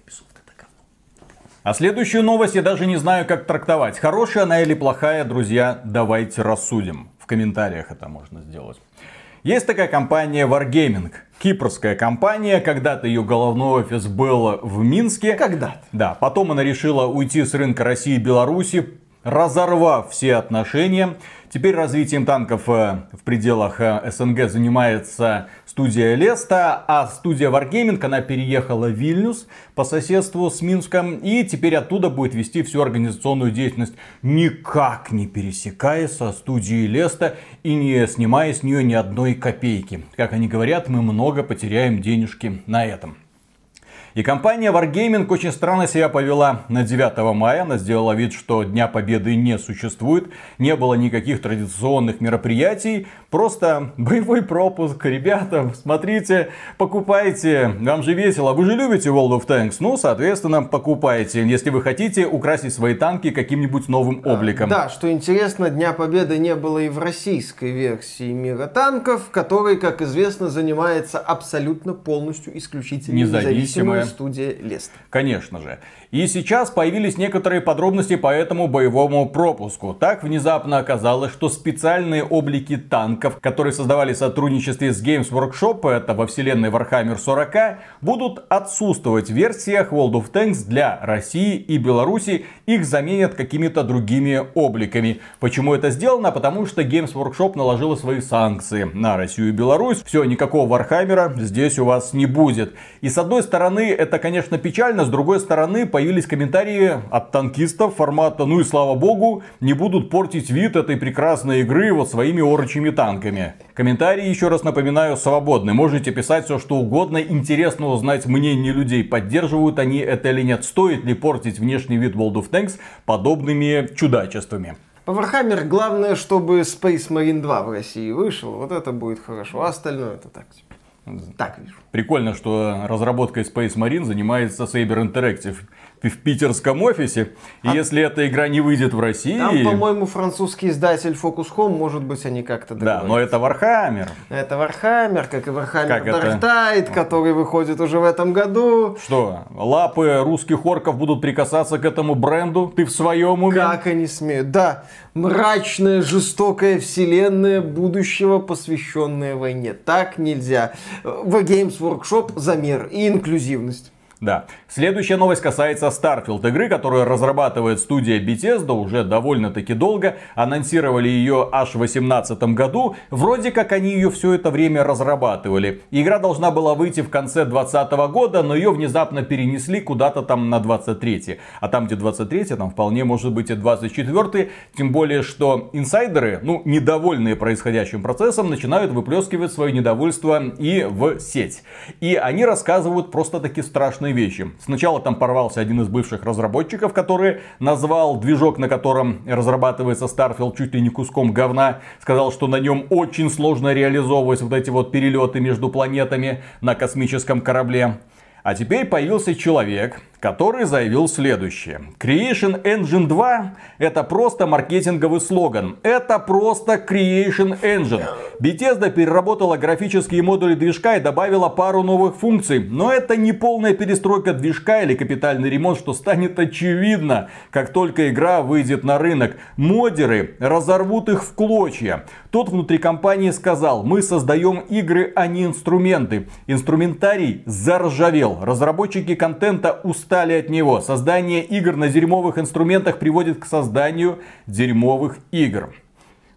А следующую новость я даже не знаю, как трактовать. Хорошая она или плохая, друзья, давайте рассудим. В комментариях это можно сделать. Есть такая компания Wargaming. Кипрская компания, когда-то ее головной офис был в Минске. Когда-то. Да, потом она решила уйти с рынка России и Беларуси, разорвав все отношения. Теперь развитием танков э, в пределах э, СНГ занимается студия Леста, а студия Wargaming, она переехала в Вильнюс по соседству с Минском, и теперь оттуда будет вести всю организационную деятельность, никак не пересекаясь со студией Леста и не снимая с нее ни одной копейки. Как они говорят, мы много потеряем денежки на этом. И компания Wargaming очень странно себя повела на 9 мая. Она сделала вид, что Дня Победы не существует. Не было никаких традиционных мероприятий. Просто боевой пропуск. Ребята, смотрите, покупайте. Вам же весело. Вы же любите World of Tanks. Ну, соответственно, покупайте. Если вы хотите украсить свои танки каким-нибудь новым обликом. Да, что интересно, Дня Победы не было и в российской версии Мира танков, который, как известно, занимается абсолютно полностью исключительно независимая студия Лест. Конечно же. И сейчас появились некоторые подробности по этому боевому пропуску. Так внезапно оказалось, что специальные облики танков, которые создавали в сотрудничестве с Games Workshop, это во вселенной Warhammer 40, будут отсутствовать в версиях World of Tanks для России и Беларуси. Их заменят какими-то другими обликами. Почему это сделано? Потому что Games Workshop наложила свои санкции на Россию и Беларусь. Все, никакого Warhammer а здесь у вас не будет. И с одной стороны, это, конечно, печально, с другой стороны, появились комментарии от танкистов формата «Ну и слава богу, не будут портить вид этой прекрасной игры вот своими орочими танками». Комментарии, еще раз напоминаю, свободны. Можете писать все, что угодно. Интересно узнать мнение людей, поддерживают они это или нет. Стоит ли портить внешний вид World of Tanks подобными чудачествами. По Warhammer главное, чтобы Space Marine 2 в России вышел. Вот это будет хорошо. А остальное это так. Так вижу. Прикольно, что разработкой Space Marine занимается Saber Interactive в питерском офисе. И а... если эта игра не выйдет в России... Там, по-моему, французский издатель Focus Home, может быть, они как-то Да, но это Warhammer. Это Warhammer, как и Warhammer как Dark Tide, который выходит уже в этом году. Что, лапы русских орков будут прикасаться к этому бренду? Ты в своем уме? Как они смеют? Да, мрачная, жестокая вселенная будущего, посвященная войне. Так нельзя. В Games Workshop замер и инклюзивность. Да. Следующая новость касается Starfield игры, которую разрабатывает студия Bethesda уже довольно-таки долго. Анонсировали ее аж в 2018 году. Вроде как они ее все это время разрабатывали. Игра должна была выйти в конце 2020 года, но ее внезапно перенесли куда-то там на 23. А там, где 23, там вполне может быть и 24. Тем более, что инсайдеры, ну, недовольные происходящим процессом, начинают выплескивать свое недовольство и в сеть. И они рассказывают просто таки страшные страшные вещи. Сначала там порвался один из бывших разработчиков, который назвал движок, на котором разрабатывается Starfield чуть ли не куском говна. Сказал, что на нем очень сложно реализовывать вот эти вот перелеты между планетами на космическом корабле. А теперь появился человек, который заявил следующее. Creation Engine 2 это просто маркетинговый слоган. Это просто Creation Engine. Bethesda переработала графические модули движка и добавила пару новых функций. Но это не полная перестройка движка или капитальный ремонт, что станет очевидно, как только игра выйдет на рынок. Модеры разорвут их в клочья. Тот внутри компании сказал, мы создаем игры, а не инструменты. Инструментарий заржавел. Разработчики контента устали устали от него. Создание игр на дерьмовых инструментах приводит к созданию дерьмовых игр.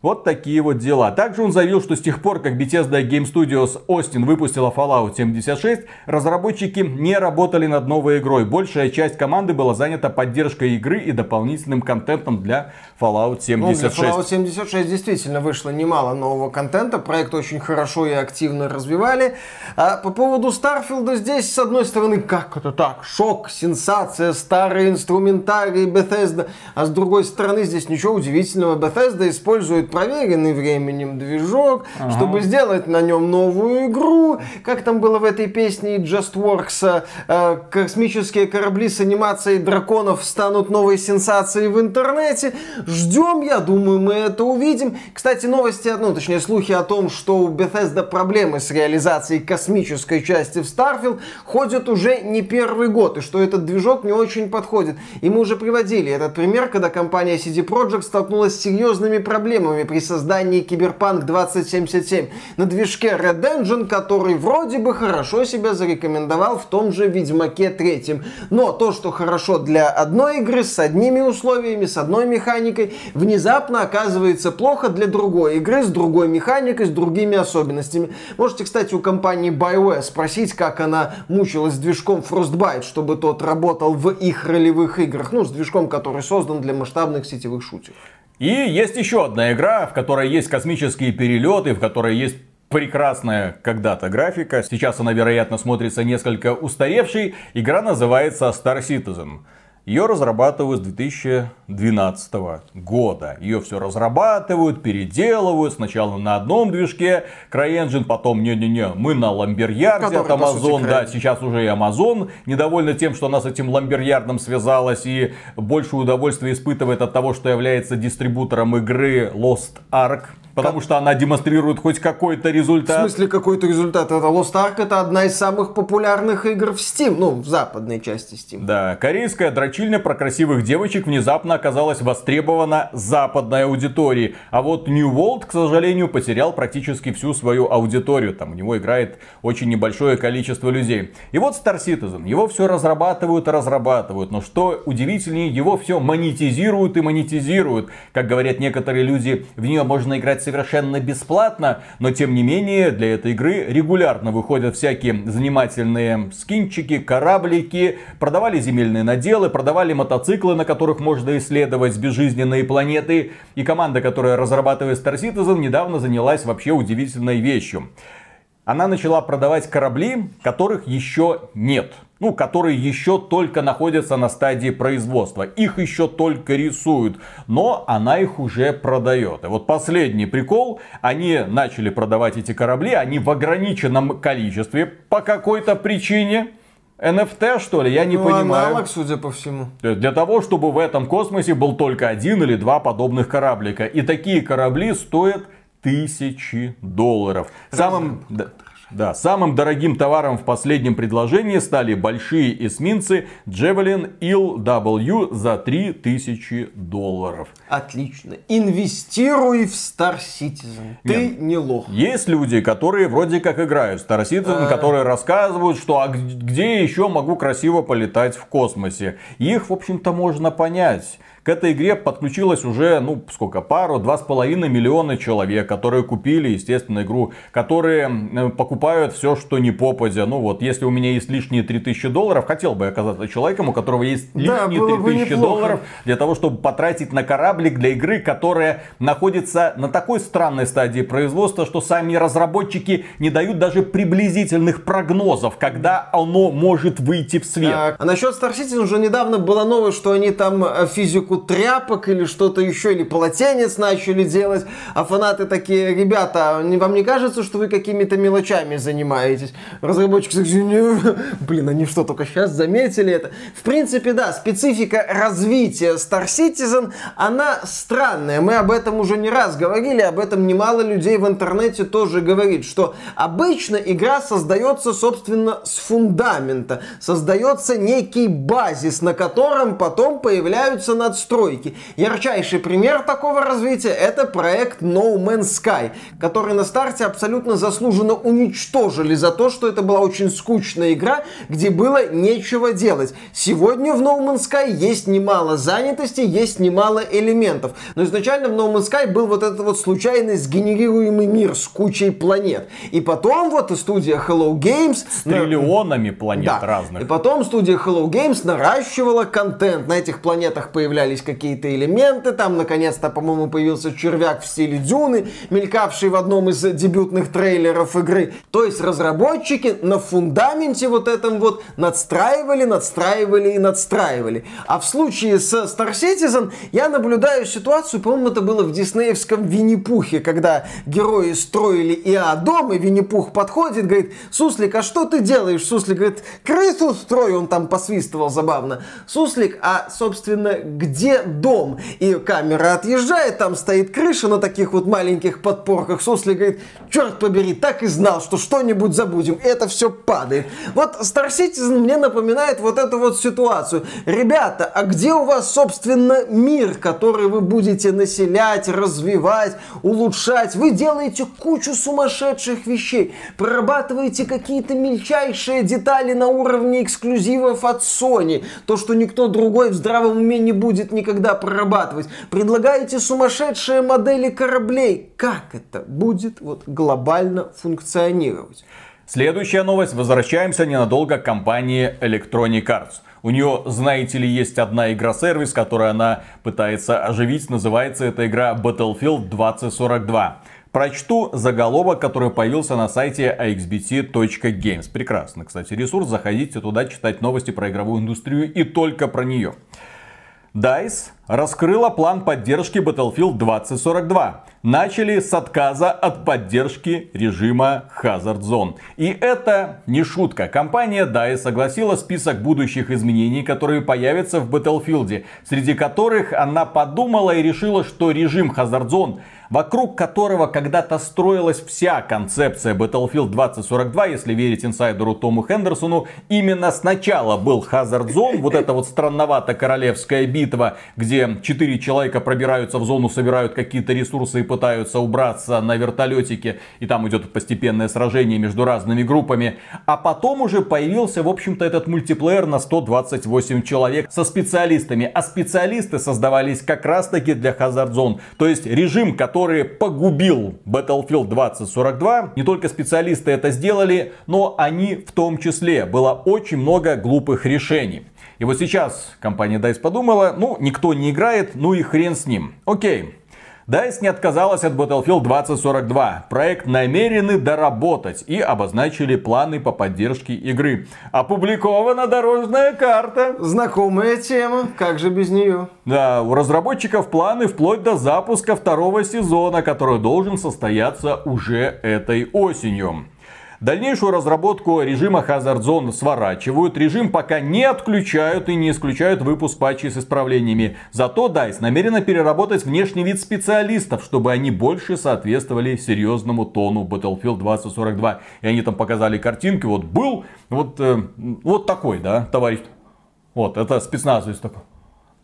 Вот такие вот дела. Также он заявил, что с тех пор, как Bethesda Game Studios Austin выпустила Fallout 76, разработчики не работали над новой игрой. Большая часть команды была занята поддержкой игры и дополнительным контентом для Fallout 76. Ну, для Fallout 76 действительно вышло немало нового контента. Проект очень хорошо и активно развивали. А по поводу Starfield здесь, с одной стороны, как это так? Шок, сенсация, старый инструментарий Bethesda. А с другой стороны, здесь ничего удивительного. Bethesda использует проверенный временем движок, ага. чтобы сделать на нем новую игру. Как там было в этой песне Just Works, э, космические корабли с анимацией драконов станут новой сенсацией в интернете. Ждем, я думаю, мы это увидим. Кстати, новости, ну, точнее, слухи о том, что у Bethesda проблемы с реализацией космической части в Starfield ходят уже не первый год, и что этот движок не очень подходит. И мы уже приводили этот пример, когда компания CD Projekt столкнулась с серьезными проблемами при создании Cyberpunk 2077 на движке Red Engine, который вроде бы хорошо себя зарекомендовал в том же Ведьмаке 3. Но то, что хорошо для одной игры с одними условиями, с одной механикой, внезапно оказывается плохо для другой игры с другой механикой, с другими особенностями. Можете, кстати, у компании BioWare спросить, как она мучилась с движком Frostbite, чтобы тот работал в их ролевых играх. Ну, с движком, который создан для масштабных сетевых шутеров. И есть еще одна игра, в которой есть космические перелеты, в которой есть прекрасная когда-то графика. Сейчас она, вероятно, смотрится несколько устаревшей. Игра называется Star Citizen. Ее разрабатывают с 2012 года. Ее все разрабатывают, переделывают. Сначала на одном движке CryEngine, потом не-не-не, мы на Ламберьярде от Amazon. Да, сейчас уже и Amazon недовольна тем, что она с этим Ламберьярдом связалась и больше удовольствия испытывает от того, что является дистрибутором игры Lost Ark. Потому что она демонстрирует хоть какой-то результат. В смысле какой-то результат? Это Lost Ark это одна из самых популярных игр в Steam. Ну, в западной части Steam. Да, корейская дрочильня про красивых девочек внезапно оказалась востребована западной аудиторией. А вот New World, к сожалению, потерял практически всю свою аудиторию. Там у него играет очень небольшое количество людей. И вот Star Citizen. Его все разрабатывают и разрабатывают. Но что удивительнее, его все монетизируют и монетизируют. Как говорят некоторые люди, в нее можно играть совершенно бесплатно, но тем не менее для этой игры регулярно выходят всякие занимательные скинчики, кораблики, продавали земельные наделы, продавали мотоциклы, на которых можно исследовать безжизненные планеты. И команда, которая разрабатывает Star Citizen, недавно занялась вообще удивительной вещью она начала продавать корабли, которых еще нет. Ну, которые еще только находятся на стадии производства. Их еще только рисуют. Но она их уже продает. И вот последний прикол. Они начали продавать эти корабли. Они в ограниченном количестве. По какой-то причине. NFT, что ли? Я не ну, понимаю. Аналог, судя по всему. Для того, чтобы в этом космосе был только один или два подобных кораблика. И такие корабли стоят тысячи долларов. Самым, да, самым дорогим товаром в последнем предложении стали большие эсминцы Javelin EW за 3000 долларов. Отлично. Инвестируй в Star Citizen. Ты Нет. не лох. Есть люди, которые вроде как играют в Star Citizen, а... которые рассказывают, что а где еще могу красиво полетать в космосе. Их, в общем-то, можно понять. К этой игре подключилось уже, ну, сколько, пару, два с половиной миллиона человек, которые купили, естественно, игру, которые покупают все, что не попадя. Ну вот, если у меня есть лишние 3000 долларов, хотел бы оказаться человеком, у которого есть лишние да, 3000 долларов для того, чтобы потратить на кораблик для игры, которая находится на такой странной стадии производства, что сами разработчики не дают даже приблизительных прогнозов, когда оно может выйти в свет. А, а насчет Star Citizen уже недавно было новость, что они там э, физику тряпок или что-то еще, или полотенец начали делать, а фанаты такие, ребята, вам не кажется, что вы какими-то мелочами занимаетесь? Разработчик блин, они что, только сейчас заметили это? В принципе, да, специфика развития Star Citizen, она странная. Мы об этом уже не раз говорили, об этом немало людей в интернете тоже говорит, что обычно игра создается, собственно, с фундамента. Создается некий базис, на котором потом появляются надстройки надстройки. Ярчайший пример такого развития это проект No Man's Sky, который на старте абсолютно заслуженно уничтожили за то, что это была очень скучная игра, где было нечего делать. Сегодня в No Man's Sky есть немало занятости, есть немало элементов. Но изначально в No Man's Sky был вот этот вот случайный сгенерируемый мир с кучей планет. И потом вот студия Hello Games... С триллионами планет да. разных. И потом студия Hello Games наращивала контент. На этих планетах появлялись какие-то элементы. Там, наконец-то, по-моему, появился червяк в стиле Дюны, мелькавший в одном из дебютных трейлеров игры. То есть разработчики на фундаменте вот этом вот надстраивали, надстраивали и надстраивали. А в случае с Star Citizen я наблюдаю ситуацию, по-моему, это было в диснеевском Винни-Пухе, когда герои строили ИА-дом, и Винни-Пух подходит, говорит, Суслик, а что ты делаешь? Суслик говорит, крысу строю, он там посвистывал забавно. Суслик, а, собственно, где дом? И камера отъезжает, там стоит крыша на таких вот маленьких подпорках. Суслик говорит, черт побери, так и знал, что что-нибудь забудем. Это все падает. Вот Star Citizen мне напоминает вот эту вот ситуацию. Ребята, а где у вас, собственно, мир, который вы будете населять, развивать, улучшать? Вы делаете кучу сумасшедших вещей, прорабатываете какие-то мельчайшие детали на уровне эксклюзивов от Sony, то, что никто другой в здравом уме не будет никогда прорабатывать. Предлагаете сумасшедшие модели кораблей. Как это будет вот глобально функционировать? Следующая новость. Возвращаемся ненадолго к компании Electronic Arts. У нее, знаете ли, есть одна игра-сервис, которую она пытается оживить. Называется эта игра Battlefield 2042. Прочту заголовок, который появился на сайте axbt.games. Прекрасно, кстати, ресурс. Заходите туда читать новости про игровую индустрию и только про нее. DICE раскрыла план поддержки Battlefield 2042. Начали с отказа от поддержки режима Hazard Zone. И это не шутка. Компания DICE согласила список будущих изменений, которые появятся в Battlefield, среди которых она подумала и решила, что режим Hazard Zone вокруг которого когда-то строилась вся концепция Battlefield 2042, если верить инсайдеру Тому Хендерсону, именно сначала был Hazard Zone, вот эта вот странновато королевская битва, где четыре человека пробираются в зону, собирают какие-то ресурсы и пытаются убраться на вертолетике, и там идет постепенное сражение между разными группами. А потом уже появился, в общем-то, этот мультиплеер на 128 человек со специалистами. А специалисты создавались как раз таки для Hazard Zone. То есть режим, который который погубил Battlefield 2042. Не только специалисты это сделали, но они в том числе. Было очень много глупых решений. И вот сейчас компания DICE подумала, ну, никто не играет, ну и хрен с ним. Окей, DICE не отказалась от Battlefield 2042. Проект намерены доработать и обозначили планы по поддержке игры. Опубликована дорожная карта. Знакомая тема, как же без нее? Да, у разработчиков планы вплоть до запуска второго сезона, который должен состояться уже этой осенью. Дальнейшую разработку режима Hazard Zone сворачивают. Режим пока не отключают и не исключают выпуск патчей с исправлениями. Зато DICE намерена переработать внешний вид специалистов, чтобы они больше соответствовали серьезному тону Battlefield 2042. И они там показали картинки. Вот был вот, э, вот такой, да, товарищ. Вот, это спецназовец такой.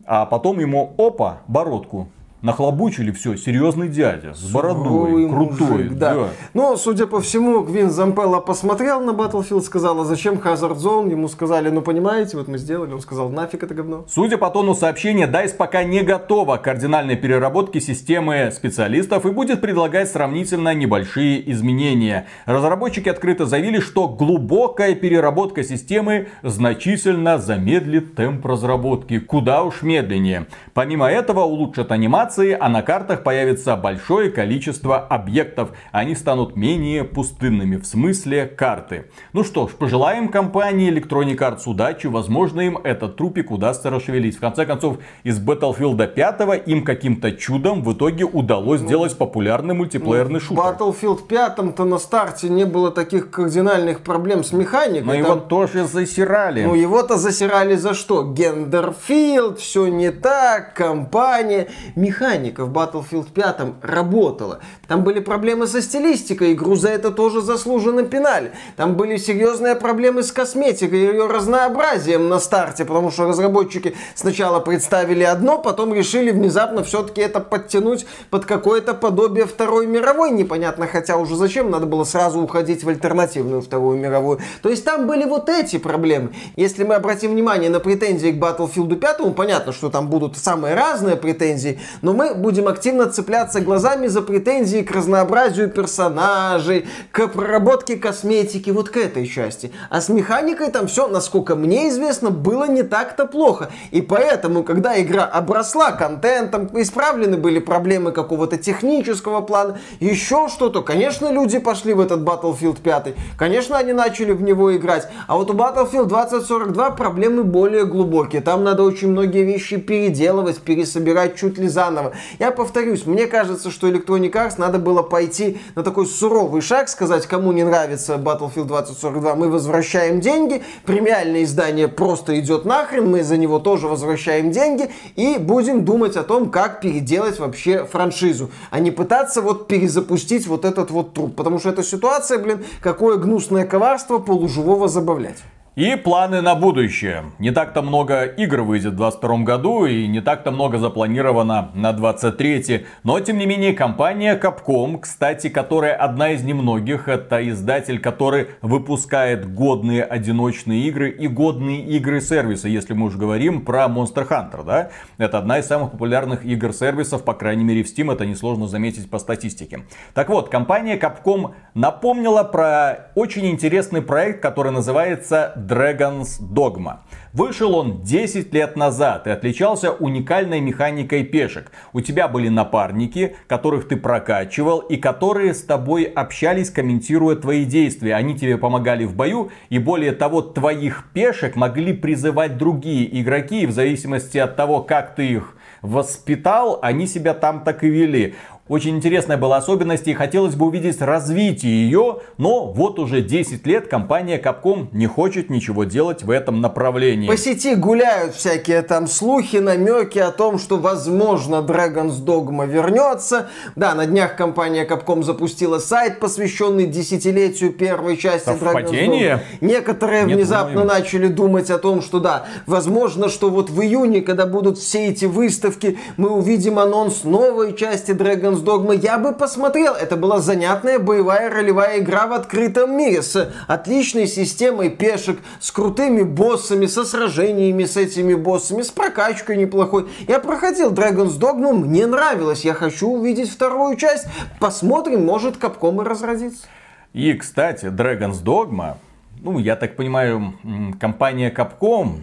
А потом ему, опа, бородку нахлобучили все, серьезный дядя, с бородой, крутой. Мужик, да. да. Но, судя по всему, Гвин Зампелла посмотрел на Battlefield, сказал, а зачем Hazard Zone? Ему сказали, ну понимаете, вот мы сделали. Он сказал, нафиг это говно. Судя по тону сообщения, DICE пока не готова к кардинальной переработке системы специалистов и будет предлагать сравнительно небольшие изменения. Разработчики открыто заявили, что глубокая переработка системы значительно замедлит темп разработки. Куда уж медленнее. Помимо этого улучшат анимацию локации, а на картах появится большое количество объектов. Они станут менее пустынными, в смысле карты. Ну что ж, пожелаем компании Electronic Arts удачи. Возможно, им этот трупик удастся расшевелить. В конце концов, из Battlefield 5 им каким-то чудом в итоге удалось ну, сделать популярный мультиплеерный шутер. В Battlefield 5-то на старте не было таких кардинальных проблем с механикой. Но Там... его тоже засирали. Ну его-то засирали за что? Гендерфилд, все не так, компания. Механика механика в Battlefield 5 работала. Там были проблемы со стилистикой, игру за это тоже заслуженно пинали. Там были серьезные проблемы с косметикой и ее разнообразием на старте, потому что разработчики сначала представили одно, потом решили внезапно все-таки это подтянуть под какое-то подобие Второй мировой, непонятно, хотя уже зачем, надо было сразу уходить в альтернативную Вторую мировую. То есть там были вот эти проблемы. Если мы обратим внимание на претензии к Battlefield 5, понятно, что там будут самые разные претензии, но мы будем активно цепляться глазами за претензии к разнообразию персонажей, к проработке косметики, вот к этой части. А с механикой там все, насколько мне известно, было не так-то плохо. И поэтому, когда игра обросла контентом, исправлены были проблемы какого-то технического плана, еще что-то, конечно, люди пошли в этот Battlefield 5, конечно, они начали в него играть. А вот у Battlefield 2042 проблемы более глубокие. Там надо очень многие вещи переделывать, пересобирать чуть ли заново. Я повторюсь, мне кажется, что Electronic Arts надо было пойти на такой суровый шаг, сказать, кому не нравится Battlefield 2042, мы возвращаем деньги, премиальное издание просто идет нахрен, мы за него тоже возвращаем деньги и будем думать о том, как переделать вообще франшизу, а не пытаться вот перезапустить вот этот вот труп, потому что эта ситуация, блин, какое гнусное коварство полуживого забавлять. И планы на будущее. Не так-то много игр выйдет в 2022 году и не так-то много запланировано на 2023. Но тем не менее компания Capcom, кстати, которая одна из немногих, это издатель, который выпускает годные одиночные игры и годные игры сервиса, если мы уже говорим про Monster Hunter, да? Это одна из самых популярных игр сервисов, по крайней мере в Steam, это несложно заметить по статистике. Так вот, компания Capcom напомнила про очень интересный проект, который называется Dragon's Dogma. Вышел он 10 лет назад и отличался уникальной механикой пешек. У тебя были напарники, которых ты прокачивал и которые с тобой общались, комментируя твои действия. Они тебе помогали в бою и более того, твоих пешек могли призывать другие игроки и в зависимости от того, как ты их воспитал, они себя там так и вели. Очень интересная была особенность и хотелось бы увидеть развитие ее, но вот уже 10 лет компания Capcom не хочет ничего делать в этом направлении. По сети гуляют всякие там слухи, намеки о том, что возможно Dragon's Dogma вернется. Да, на днях компания Capcom запустила сайт, посвященный десятилетию первой части Совпадение? Dragon's Dogma. Некоторые Нет, внезапно думаю. начали думать о том, что да, возможно, что вот в июне, когда будут все эти выставки, мы увидим анонс новой части Dragon's Dogma. Я бы посмотрел. Это была занятная боевая ролевая игра в открытом мире с отличной системой пешек, с крутыми боссами, со сражениями с этими боссами, с прокачкой неплохой. Я проходил Dragon's Dogma, мне нравилось. Я хочу увидеть вторую часть. Посмотрим, может Capcom и разразится. И, кстати, Dragon's Dogma, ну, я так понимаю, компания Capcom,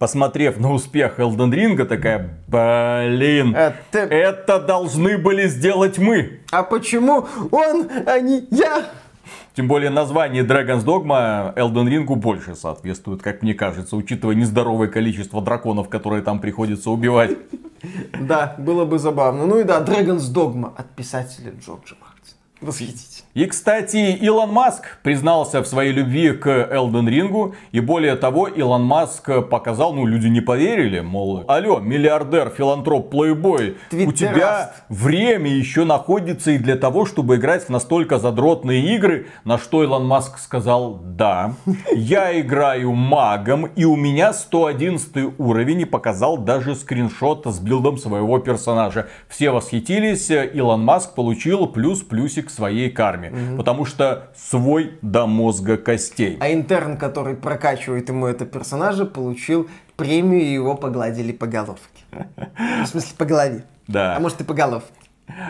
посмотрев на успех Elden Ring, такая, блин, Это- это должны были сделать мы. А почему он, а не я? Тем более название Dragon's Dogma Elden Ring больше соответствует, как мне кажется, учитывая нездоровое количество драконов, которые там приходится убивать. Да, было бы забавно. Ну и да, Dragon's Dogma от писателя Джорджа Мартина. Восхитительно. И, кстати, Илон Маск признался в своей любви к Elden Ring. И более того, Илон Маск показал, ну, люди не поверили, мол, алло, миллиардер, филантроп, плейбой, у тебя время еще находится и для того, чтобы играть в настолько задротные игры. На что Илон Маск сказал, да, я играю магом, и у меня 111 уровень, и показал даже скриншот с билдом своего персонажа. Все восхитились, Илон Маск получил плюс-плюсик своей карме. Потому что свой до мозга костей. А интерн, который прокачивает ему это персонажа, получил премию и его погладили по головке. В смысле, по голове. Да. А может и по головке.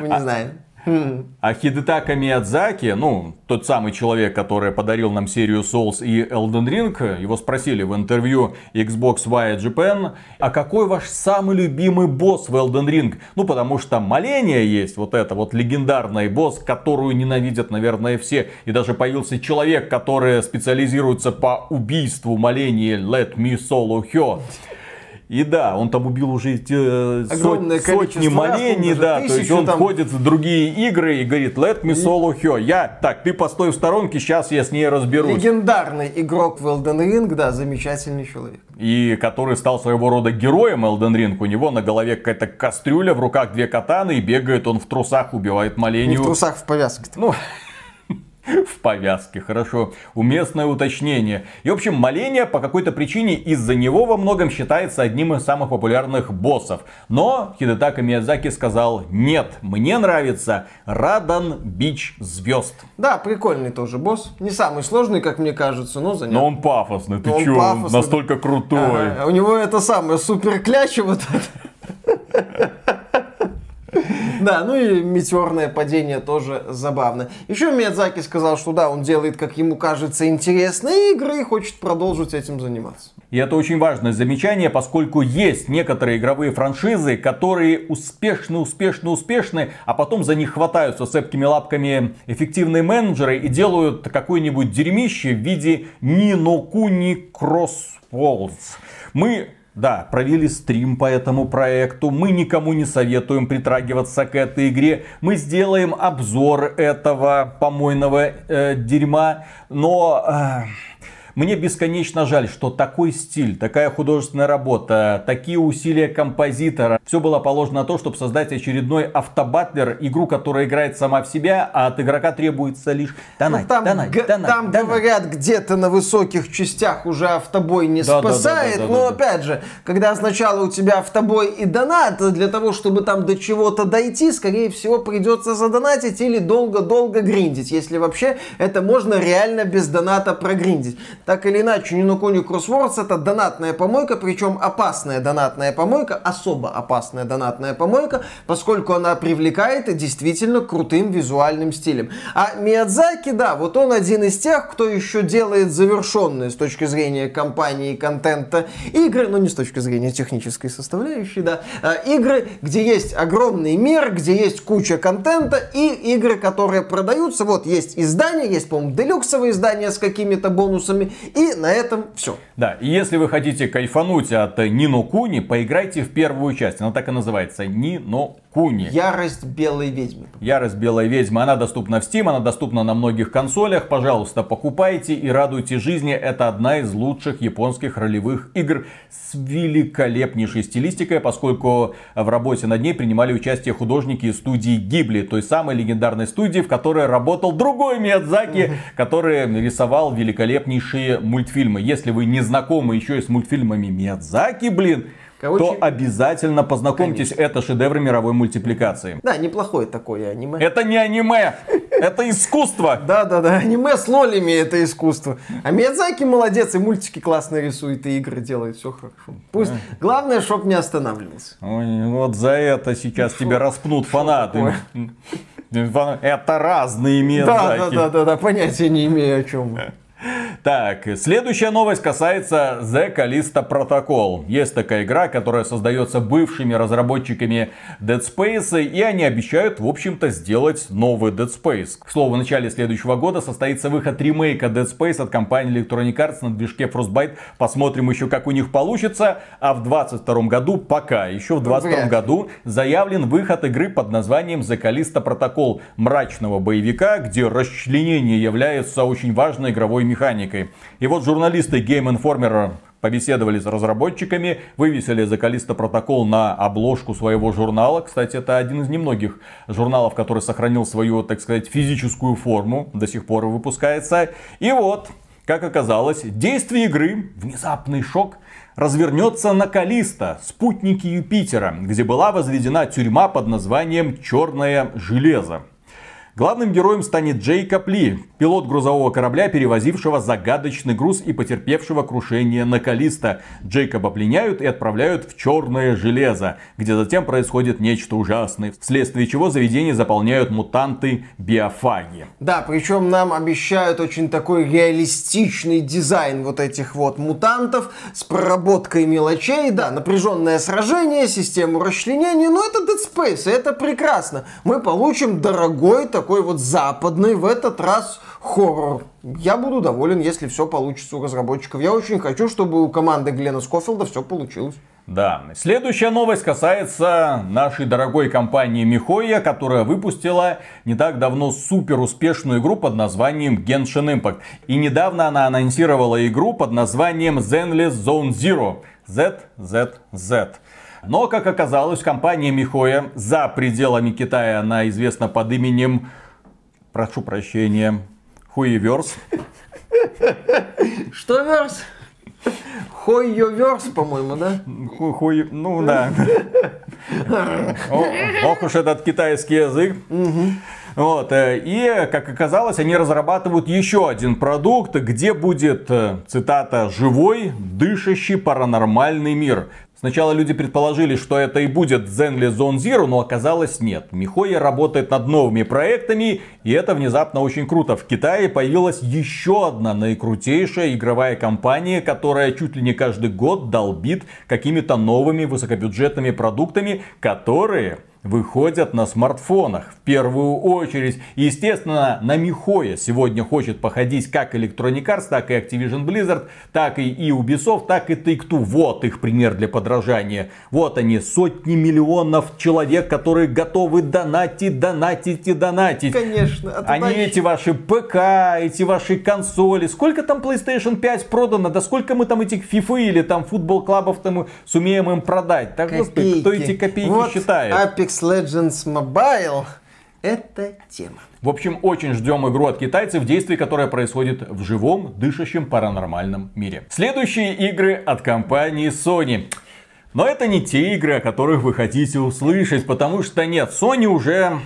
Мы не знаем. А Хидетака Миядзаки, ну, тот самый человек, который подарил нам серию Souls и Elden Ring, его спросили в интервью Xbox Wire Japan, а какой ваш самый любимый босс в Elden Ring? Ну, потому что Моления есть, вот это вот легендарный босс, которую ненавидят, наверное, все. И даже появился человек, который специализируется по убийству Молении Let Me Solo Hyo. И да, он там убил уже э, Огромное сот, сотни молений, да, даже то есть тысячу он там. входит в другие игры и говорит, let me solo her. Я, так, ты постой в сторонке, сейчас я с ней разберусь. Легендарный игрок в Elden Ring, да, замечательный человек. И который стал своего рода героем Elden Ring. У него на голове какая-то кастрюля, в руках две катаны, и бегает он в трусах, убивает Не молению. в трусах, в повязке. Ну, в повязке, хорошо. Уместное уточнение. И, в общем, моление по какой-то причине из-за него во многом считается одним из самых популярных боссов. Но Хидетака Миядзаки сказал, нет, мне нравится Радан Бич Звезд. Да, прикольный тоже босс. Не самый сложный, как мне кажется, но занятный. Но он пафосный, ты Но он чё, пафосный. настолько крутой. Ага, У него это самое супер кляча вот это. Да, ну и метеорное падение тоже забавно. Еще Миядзаки сказал, что да, он делает, как ему кажется, интересные игры и хочет продолжить этим заниматься. И это очень важное замечание, поскольку есть некоторые игровые франшизы, которые успешны, успешны, успешны, а потом за них хватаются цепкими лапками эффективные менеджеры и делают какое-нибудь дерьмище в виде Нино Куни Кроссволдс. Мы да, провели стрим по этому проекту. Мы никому не советуем притрагиваться к этой игре. Мы сделаем обзор этого помойного э, дерьма. Но э, мне бесконечно жаль, что такой стиль, такая художественная работа, такие усилия композитора, все было положено на то, чтобы создать очередной автобатлер, игру, которая играет сама в себя, а от игрока требуется лишь донать, Ну, там донать, г- донать, там донать. говорят, где-то на высоких частях уже автобой не Да, да, да, спасает, да, да, но да, да. опять же, когда сначала у тебя автобой и донат, для того, чтобы там до чего-то дойти, скорее всего, придется задонатить или долго-долго гриндить, если вообще это можно реально без доната прогриндить. Так или иначе, Нинокуни Кроссвордс это донатная помойка, причем опасная донатная помойка, особо опасная донатная помойка, поскольку она привлекает действительно крутым визуальным стилем. А Миядзаки, да, вот он один из тех, кто еще делает завершенные с точки зрения компании контента игры, но не с точки зрения технической составляющей, да, а, игры, где есть огромный мир, где есть куча контента и игры, которые продаются. Вот есть издания, есть, по-моему, делюксовые издания с какими-то бонусами, и на этом все. Да, и если вы хотите кайфануть от Нино Куни, поиграйте в первую часть. Она так и называется. Нино Куни. Ярость белой ведьмы. Ярость Белой Ведьмы. Она доступна в Steam, она доступна на многих консолях. Пожалуйста, покупайте и радуйте жизни. Это одна из лучших японских ролевых игр с великолепнейшей стилистикой, поскольку в работе над ней принимали участие художники из студии Гибли, той самой легендарной студии, в которой работал другой Миядзаки, который рисовал великолепнейшие мультфильмы. Если вы не знакомы еще и с мультфильмами Миядзаки, блин, Короче, то обязательно познакомьтесь. Это шедевр мировой мультипликации. Да, неплохое такое аниме. Это не аниме, это искусство. Да-да-да, аниме с лолями это искусство. А Миядзаки молодец, и мультики классно рисует, и игры делает, все хорошо. Пусть, главное, чтоб не останавливался. Ой, вот за это сейчас тебя распнут фанаты. Фан- Это разные Миядзаки. Да-да-да, понятия не имею о чем. Так, следующая новость касается The Callisto Protocol. Есть такая игра, которая создается бывшими разработчиками Dead Space, и они обещают, в общем-то, сделать новый Dead Space. К слову, в начале следующего года состоится выход ремейка Dead Space от компании Electronic Arts на движке Frostbite. Посмотрим еще, как у них получится. А в 22 году, пока еще в 22 Вряд ли. году, заявлен выход игры под названием The Callisto Protocol. Мрачного боевика, где расчленение является очень важной игровой механикой. И вот журналисты Game Informer побеседовали с разработчиками, вывесили за Callisto Protocol на обложку своего журнала. Кстати, это один из немногих журналов, который сохранил свою, так сказать, физическую форму, до сих пор выпускается. И вот, как оказалось, действие игры, внезапный шок, развернется на Калиста, спутнике Юпитера, где была возведена тюрьма под названием Черное железо. Главным героем станет Джейкоб Ли, пилот грузового корабля, перевозившего загадочный груз и потерпевшего крушение на Калиста. Джейкоба пленяют и отправляют в черное железо, где затем происходит нечто ужасное, вследствие чего заведение заполняют мутанты-биофаги. Да, причем нам обещают очень такой реалистичный дизайн вот этих вот мутантов с проработкой мелочей. Да, напряженное сражение, систему расчленения, но это Dead Space, это прекрасно. Мы получим дорогой такой вот западный, в этот раз хоррор, я буду доволен, если все получится у разработчиков. Я очень хочу, чтобы у команды Глена Скофилда все получилось. Да. Следующая новость касается нашей дорогой компании Михоя, которая выпустила не так давно супер успешную игру под названием Genshin Impact. И недавно она анонсировала игру под названием Zenless Zone Zero. ZZZ. Но, как оказалось, компания Михоя за пределами Китая, она известна под именем, прошу прощения, Хуеверс. Что верс? Хойоверс, по-моему, да? Хуй, ну да. Ох уж этот китайский язык. Вот, э, и, как оказалось, они разрабатывают еще один продукт, где будет, э, цитата, «живой, дышащий паранормальный мир». Сначала люди предположили, что это и будет Zenly Zone Zero, но оказалось нет. Михоя работает над новыми проектами, и это внезапно очень круто. В Китае появилась еще одна наикрутейшая игровая компания, которая чуть ли не каждый год долбит какими-то новыми высокобюджетными продуктами, которые выходят на смартфонах в первую очередь. Естественно, на Михоя сегодня хочет походить как Electronic Arts, так и Activision Blizzard, так и Ubisoft, так и Take-Two. Вот их пример для подражания. Вот они, сотни миллионов человек, которые готовы донатить, донатить и донатить. Конечно. А они дальше... эти ваши ПК, эти ваши консоли. Сколько там PlayStation 5 продано? Да сколько мы там этих FIFA или там футбол клабов там сумеем им продать? Так, господи, кто эти копейки вот считает? Apex Apex Legends Mobile это тема. В общем, очень ждем игру от китайцев, действие которое происходит в живом, дышащем паранормальном мире. Следующие игры от компании Sony. Но это не те игры, о которых вы хотите услышать, потому что нет, Sony уже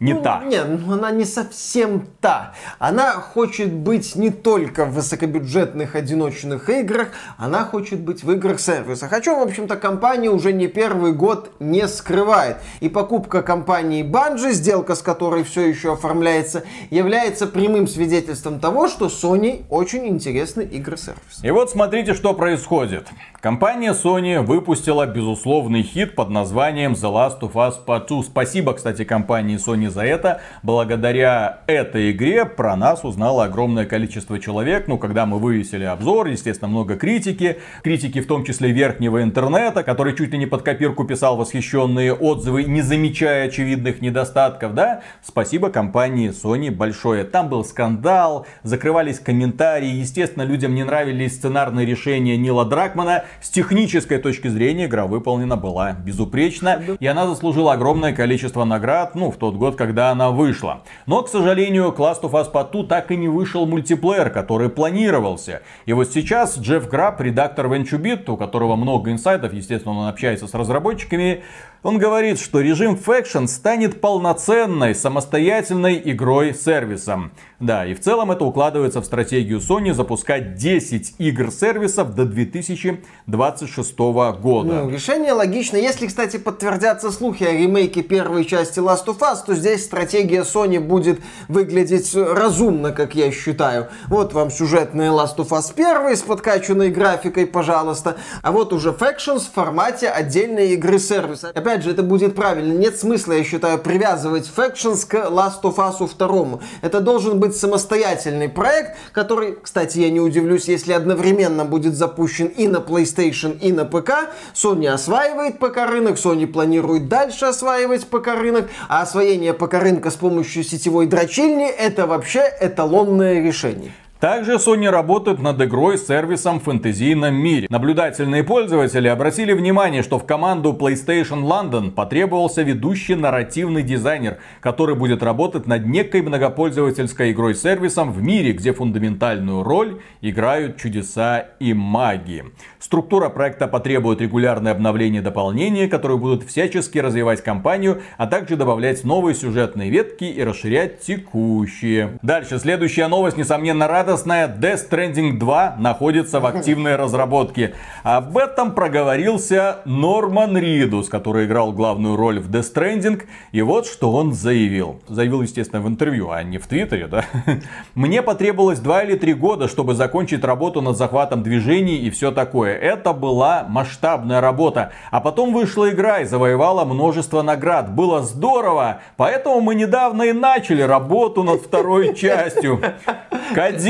не ну, та. Нет, ну она не совсем та. Она хочет быть не только в высокобюджетных одиночных играх, она хочет быть в играх-сервисах. О чем, в общем-то, компания уже не первый год не скрывает. И покупка компании Bungie, сделка с которой все еще оформляется, является прямым свидетельством того, что Sony очень интересный игры-сервис. И вот смотрите, что происходит. Компания Sony выпустила безусловный хит под названием The Last of Us Part 2. Спасибо, кстати, компании Sony за это. Благодаря этой игре про нас узнало огромное количество человек. Ну, когда мы вывесили обзор, естественно, много критики. Критики в том числе верхнего интернета, который чуть ли не под копирку писал восхищенные отзывы, не замечая очевидных недостатков, да? Спасибо компании Sony большое. Там был скандал, закрывались комментарии. Естественно, людям не нравились сценарные решения Нила Дракмана. С технической точки зрения игра выполнена была безупречно. И она заслужила огромное количество наград, ну, в тот год, когда она вышла. Но, к сожалению, Last of Us Part 2 так и не вышел мультиплеер, который планировался. И вот сейчас Джефф Граб, редактор VentureBeat, у которого много инсайдов, естественно, он общается с разработчиками, он говорит, что режим Faction станет полноценной самостоятельной игрой-сервисом. Да, и в целом это укладывается в стратегию Sony запускать 10 игр-сервисов до 2026 года. Ну, решение логично. Если, кстати, подтвердятся слухи о ремейке первой части Last of Us, то здесь стратегия Sony будет выглядеть разумно, как я считаю. Вот вам сюжетная Last of Us 1 с подкачанной графикой, пожалуйста. А вот уже Factions в формате отдельной игры-сервиса опять же, это будет правильно. Нет смысла, я считаю, привязывать Factions к Last of Us 2. Это должен быть самостоятельный проект, который, кстати, я не удивлюсь, если одновременно будет запущен и на PlayStation, и на ПК. Sony осваивает ПК рынок, Sony планирует дальше осваивать ПК рынок, а освоение ПК рынка с помощью сетевой дрочильни это вообще эталонное решение. Также Sony работает над игрой с сервисом в фэнтезийном мире. Наблюдательные пользователи обратили внимание, что в команду PlayStation London потребовался ведущий нарративный дизайнер, который будет работать над некой многопользовательской игрой с сервисом в мире, где фундаментальную роль играют чудеса и магии. Структура проекта потребует регулярное обновление дополнения, которые будут всячески развивать компанию, а также добавлять новые сюжетные ветки и расширять текущие. Дальше, следующая новость, несомненно, рада радостное Death Stranding 2 находится в активной разработке. Об этом проговорился Норман Ридус, который играл главную роль в Death Stranding. И вот что он заявил. Заявил, естественно, в интервью, а не в Твиттере, да? Мне потребовалось 2 или 3 года, чтобы закончить работу над захватом движений и все такое. Это была масштабная работа. А потом вышла игра и завоевала множество наград. Было здорово. Поэтому мы недавно и начали работу над второй частью.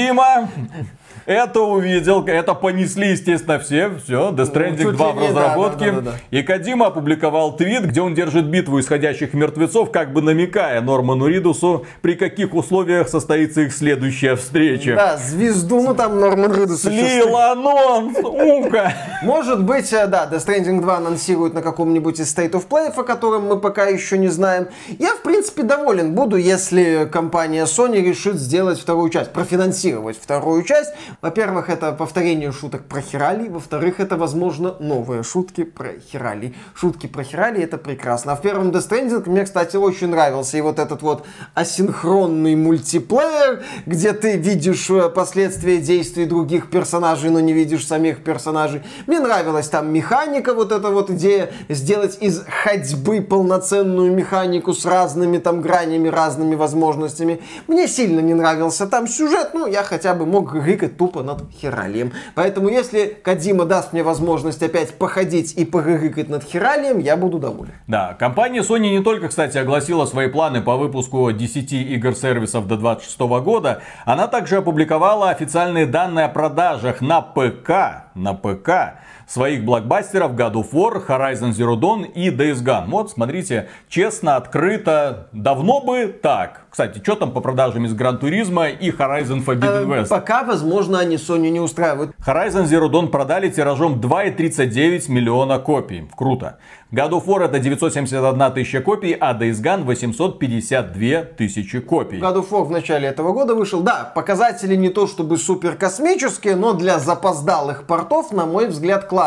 Кадима это увидел, это понесли, естественно, все. Все, Death Stranding 2 в разработке. Да, да, да, и Кадима опубликовал твит, где он держит битву исходящих мертвецов, как бы намекая Норману Ридусу, при каких условиях состоится их следующая встреча. Да, звезду, ну там Норман Ридус. Слил анонс, умка. Может быть, э, да, Death Stranding 2 анонсируют на каком-нибудь из State of Play, о котором мы пока еще не знаем. Я, в принципе, доволен буду, если компания Sony решит сделать вторую часть, профинансировать вторую часть. Во-первых, это повторение шуток про Хирали. Во-вторых, это, возможно, новые шутки про Хирали. Шутки про Хирали это прекрасно. А в первом Death Stranding мне, кстати, очень нравился и вот этот вот асинхронный мультиплеер, где ты видишь э, последствия действий других персонажей, но не видишь самих персонажей. Мне нравилась там механика, вот эта вот идея сделать из ходьбы полноценную механику с разными там гранями, разными возможностями. Мне сильно не нравился там сюжет, ну, я хотя бы мог гыкать тупо над Хиралием. Поэтому если Кадима даст мне возможность опять походить и погыкать над Хиралием, я буду доволен. Да, компания Sony не только, кстати, огласила свои планы по выпуску 10 игр-сервисов до 2026 года, она также опубликовала официальные данные о продажах на ПК, на ПК своих блокбастеров God of War, Horizon Zero Dawn и Days Gone. Вот, смотрите, честно, открыто, давно бы так. Кстати, что там по продажам из Гран Туризма и Horizon Forbidden э, West? Пока, возможно, они Sony не устраивают. Horizon Zero Dawn продали тиражом 2,39 миллиона копий. Круто. God of War это 971 тысяча копий, а Days Gone 852 тысячи копий. God of War в начале этого года вышел. Да, показатели не то чтобы супер космические, но для запоздалых портов, на мой взгляд, классные.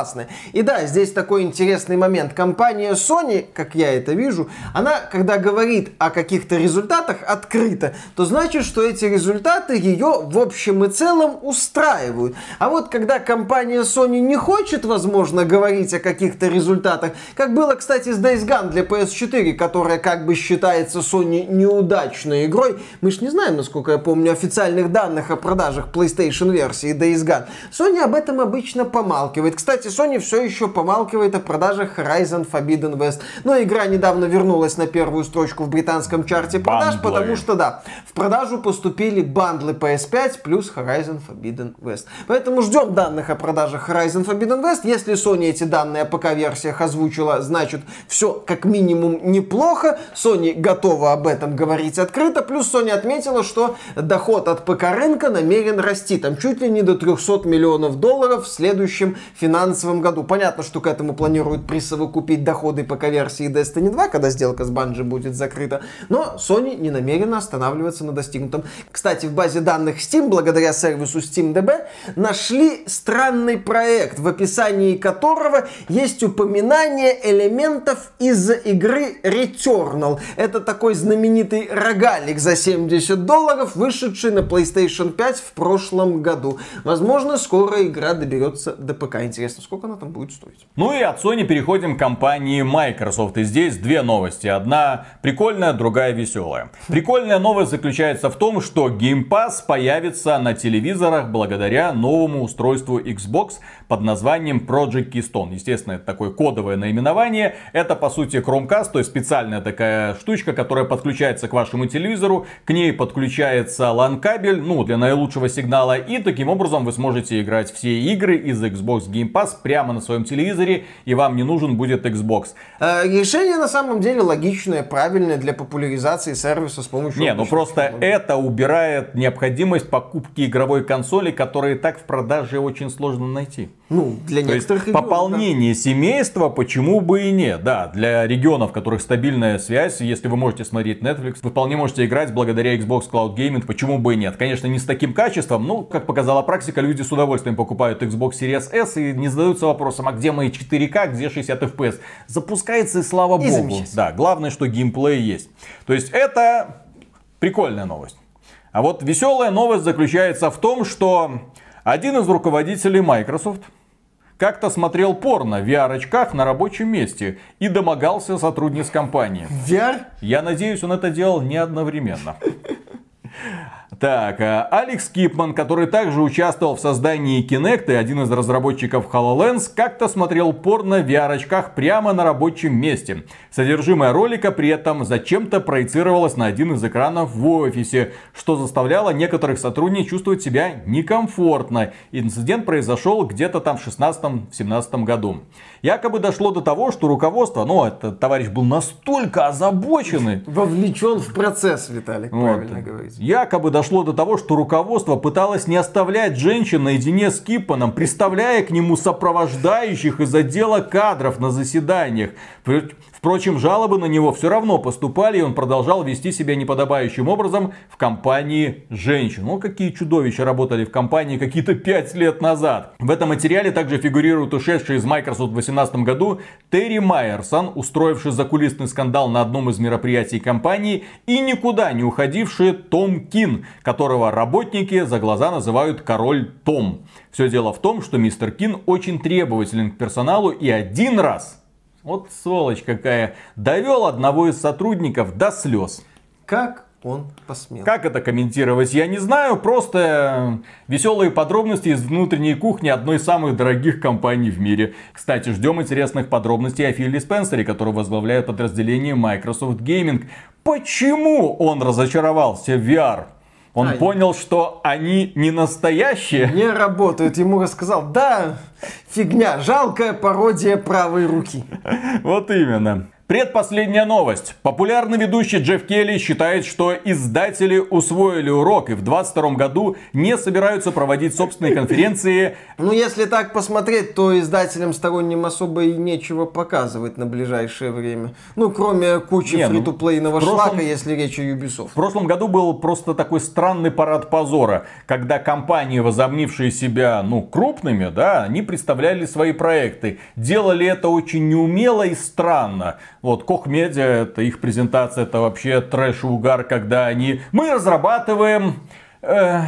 И да, здесь такой интересный момент. Компания Sony, как я это вижу, она, когда говорит о каких-то результатах открыто, то значит, что эти результаты ее в общем и целом устраивают. А вот когда компания Sony не хочет, возможно, говорить о каких-то результатах, как было, кстати, с Days Gone для PS4, которая как бы считается Sony неудачной игрой. Мы ж не знаем, насколько я помню, официальных данных о продажах PlayStation версии Days Gone. Sony об этом обычно помалкивает. Кстати, Sony все еще помалкивает о продажах Horizon Forbidden West. Но игра недавно вернулась на первую строчку в британском чарте продаж, Бандлы. потому что, да, в продажу поступили бандлы PS5 плюс Horizon Forbidden West. Поэтому ждем данных о продажах Horizon Forbidden West. Если Sony эти данные о ПК-версиях озвучила значит, все как минимум неплохо. Sony готова об этом говорить открыто. Плюс Sony отметила, что доход от ПК рынка намерен расти. Там чуть ли не до 300 миллионов долларов в следующем финансовом году. Понятно, что к этому планируют присовокупить доходы ПК-версии Destiny 2, когда сделка с Bungie будет закрыта. Но Sony не намерена останавливаться на достигнутом. Кстати, в базе данных Steam, благодаря сервису SteamDB, нашли странный проект, в описании которого есть упоминание элементов из игры Returnal. Это такой знаменитый рогалик за 70 долларов, вышедший на PlayStation 5 в прошлом году. Возможно, скоро игра доберется до ПК. Интересно, сколько она там будет стоить? Ну и от Sony переходим к компании Microsoft. И здесь две новости. Одна прикольная, другая веселая. Прикольная новость заключается в том, что Game Pass появится на телевизорах благодаря новому устройству Xbox под названием Project Keystone. Естественно, это такое кодовое наименование. Это по сути Chromecast, то есть специальная такая штучка, которая подключается к вашему телевизору. К ней подключается LAN кабель, ну, для наилучшего сигнала. И таким образом вы сможете играть все игры из Xbox Game Pass прямо на своем телевизоре. И вам не нужен будет Xbox. Э, решение на самом деле логичное, правильное для популяризации сервиса с помощью... Не, ну просто технологий. это убирает необходимость покупки игровой консоли, которые так в продаже очень сложно найти. Ну, для То некоторых есть, пополнение да. семейства, почему бы и нет. Да, для регионов, в которых стабильная связь, если вы можете смотреть Netflix, вы вполне можете играть благодаря Xbox Cloud Gaming, почему бы и нет. Конечно, не с таким качеством, но, как показала практика, люди с удовольствием покупают Xbox Series S и не задаются вопросом, а где мои 4К, где 60 FPS. Запускается и слава и богу. Да, главное, что геймплей есть. То есть это прикольная новость. А вот веселая новость заключается в том, что один из руководителей Microsoft как-то смотрел порно в VR-очках на рабочем месте и домогался сотрудниц компании. VR? Я надеюсь, он это делал не одновременно. Так, а Алекс Кипман, который также участвовал в создании Kinect и один из разработчиков HoloLens, как-то смотрел порно в VR-очках прямо на рабочем месте. Содержимое ролика при этом зачем-то проецировалось на один из экранов в офисе, что заставляло некоторых сотрудников чувствовать себя некомфортно. Инцидент произошел где-то там в 16-17 году. Якобы дошло до того, что руководство, ну, этот товарищ был настолько озабоченный. Вовлечен в процесс, Виталик, вот. правильно говорить. Якобы дошло до того, что руководство пыталось не оставлять женщин наедине с Кипаном, представляя к нему сопровождающих из отдела кадров на заседаниях. Впрочем, жалобы на него все равно поступали, и он продолжал вести себя неподобающим образом в компании женщин. Ну, какие чудовища работали в компании какие-то пять лет назад. В этом материале также фигурирует ушедший из Microsoft в 2018 году Терри Майерсон, устроивший закулисный скандал на одном из мероприятий компании, и никуда не уходивший Том Кин, которого работники за глаза называют король Том. Все дело в том, что мистер Кин очень требователен к персоналу и один раз вот сволочь какая. Довел одного из сотрудников до слез. Как он посмел. Как это комментировать, я не знаю. Просто веселые подробности из внутренней кухни одной из самых дорогих компаний в мире. Кстати, ждем интересных подробностей о Филе Спенсере, который возглавляет подразделение Microsoft Gaming. Почему он разочаровался в VR? Он а, понял, что они не настоящие. Не работают. Ему рассказал, да, фигня, жалкая пародия правой руки. Вот именно. Предпоследняя новость. Популярный ведущий Джефф Келли считает, что издатели усвоили урок и в 2022 году не собираются проводить собственные конференции. Ну, если так посмотреть, то издателям сторонним особо и нечего показывать на ближайшее время. Ну, кроме кучи не, фри-то-плейного ну, прошлом... шлака, если речь о Ubisoft. В прошлом году был просто такой странный парад позора, когда компании, возомнившие себя, ну, крупными, да, они представляли свои проекты. Делали это очень неумело и странно. Вот, Кох Медиа, это их презентация, это вообще трэш угар, когда они... Мы разрабатываем... Э,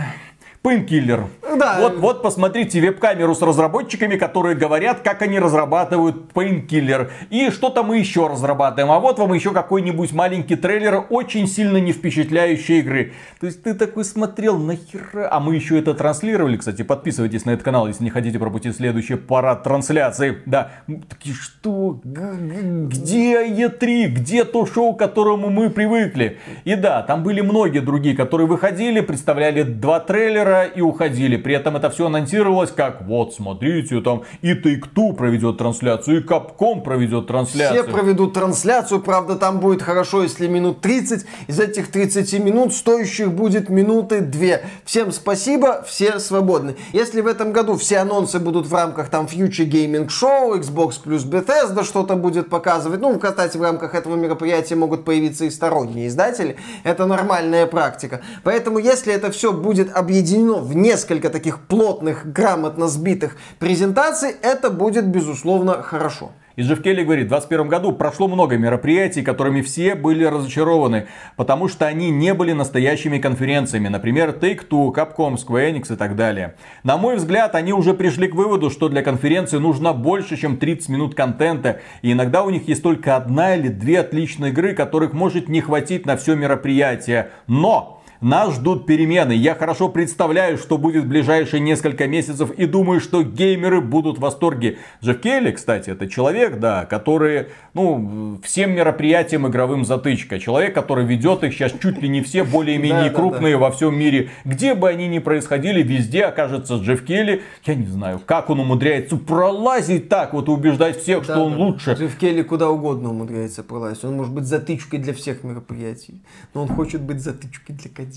Painkiller. Да. Вот, вот посмотрите веб-камеру с разработчиками, которые говорят, как они разрабатывают Painkiller. И что-то мы еще разрабатываем. А вот вам еще какой-нибудь маленький трейлер очень сильно не впечатляющей игры. То есть ты такой смотрел, нахера? А мы еще это транслировали, кстати. Подписывайтесь на этот канал, если не хотите пропустить следующий парад трансляции. Да. Такие, что? Где E3? Где то шоу, к которому мы привыкли? И да, там были многие другие, которые выходили, представляли два трейлера эфира и уходили. При этом это все анонсировалось как, вот, смотрите, там и Take-Two проведет трансляцию, и Capcom проведет трансляцию. Все проведут трансляцию, правда, там будет хорошо, если минут 30. Из этих 30 минут стоящих будет минуты 2. Всем спасибо, все свободны. Если в этом году все анонсы будут в рамках там Future Gaming Show, Xbox плюс Bethesda что-то будет показывать, ну, кстати, в рамках этого мероприятия могут появиться и сторонние издатели, это нормальная практика. Поэтому, если это все будет объединено объединено в несколько таких плотных, грамотно сбитых презентаций, это будет, безусловно, хорошо. И Джефф Келли говорит, в 2021 году прошло много мероприятий, которыми все были разочарованы, потому что они не были настоящими конференциями, например, Take-Two, Capcom, Square Enix и так далее. На мой взгляд, они уже пришли к выводу, что для конференции нужно больше, чем 30 минут контента, и иногда у них есть только одна или две отличные игры, которых может не хватить на все мероприятие. Но! Нас ждут перемены. Я хорошо представляю, что будет в ближайшие несколько месяцев и думаю, что геймеры будут в восторге. Джефф Келли, кстати, это человек, да, который, ну, всем мероприятиям игровым затычка. Человек, который ведет их сейчас чуть ли не все более-менее крупные во всем мире. Где бы они ни происходили, везде окажется Джефф Келли. Я не знаю, как он умудряется пролазить так вот и убеждать всех, что он лучше. Джефф Келли куда угодно умудряется пролазить. Он может быть затычкой для всех мероприятий. Но он хочет быть затычкой для Кадима.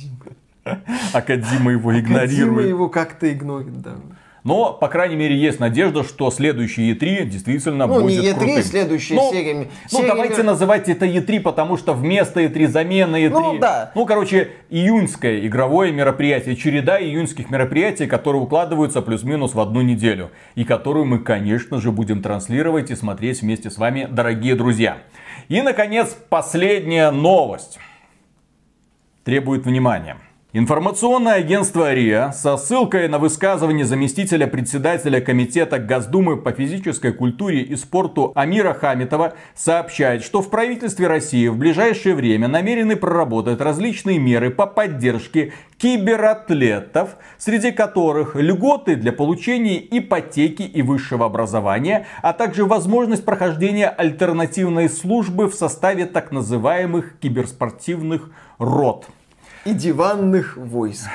А Кадима его игнорирует. Кадима его как-то игнорит, да. Но, по крайней мере, есть надежда, что следующий E3 действительно ну, будет не E3, крутым. следующая ну, серия. Ну, серия... давайте называть это E3, потому что вместо E3 замена E3. Ну, да. Ну, короче, июньское игровое мероприятие, череда июньских мероприятий, которые укладываются плюс-минус в одну неделю. И которую мы, конечно же, будем транслировать и смотреть вместе с вами, дорогие друзья. И, наконец, последняя новость требует внимания. Информационное агентство РИА со ссылкой на высказывание заместителя председателя Комитета Госдумы по физической культуре и спорту Амира Хамитова сообщает, что в правительстве России в ближайшее время намерены проработать различные меры по поддержке кибератлетов, среди которых льготы для получения ипотеки и высшего образования, а также возможность прохождения альтернативной службы в составе так называемых киберспортивных рот и диванных войск.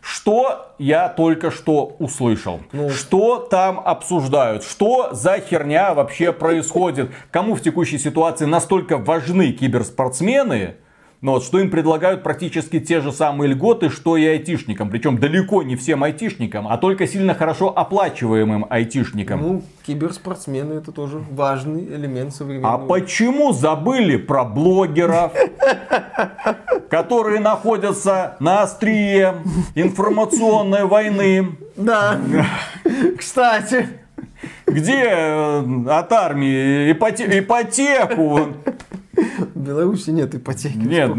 Что я только что услышал? Ну. Что там обсуждают? Что за херня вообще происходит? Кому в текущей ситуации настолько важны киберспортсмены? Но вот, что им предлагают практически те же самые льготы, что и айтишникам. Причем далеко не всем айтишникам, а только сильно хорошо оплачиваемым айтишникам. Ну, киберспортсмены это тоже важный элемент современного. А почему забыли про блогеров, которые находятся на острие информационной войны? Да, кстати. Где э, от армии ипотеку в Беларуси нет ипотеки. Нет,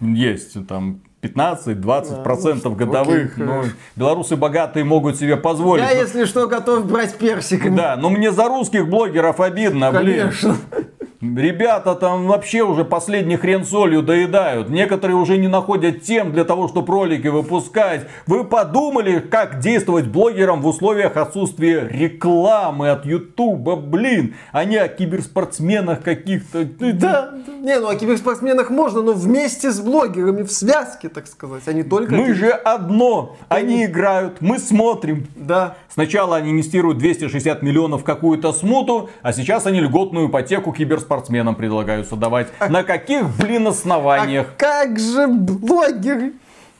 есть там 15-20% процентов годовых. Окей, ну, белорусы богатые могут себе позволить. Я, если что, готов брать персиками. Да, но мне за русских блогеров обидно, Конечно. блин. Ребята там вообще уже последний хрен солью доедают. Некоторые уже не находят тем для того, чтобы ролики выпускать. Вы подумали, как действовать блогерам в условиях отсутствия рекламы от Ютуба, блин, а не о киберспортсменах каких-то. Да, не, ну о киберспортсменах можно, но вместе с блогерами, в связке, так сказать, не только... Мы же одно, они играют, мы смотрим. Да. Сначала они инвестируют 260 миллионов в какую-то смуту, а сейчас они льготную ипотеку киберспортсменам спортсменам предлагаются давать. А... На каких, блин, основаниях? А как же блогеры?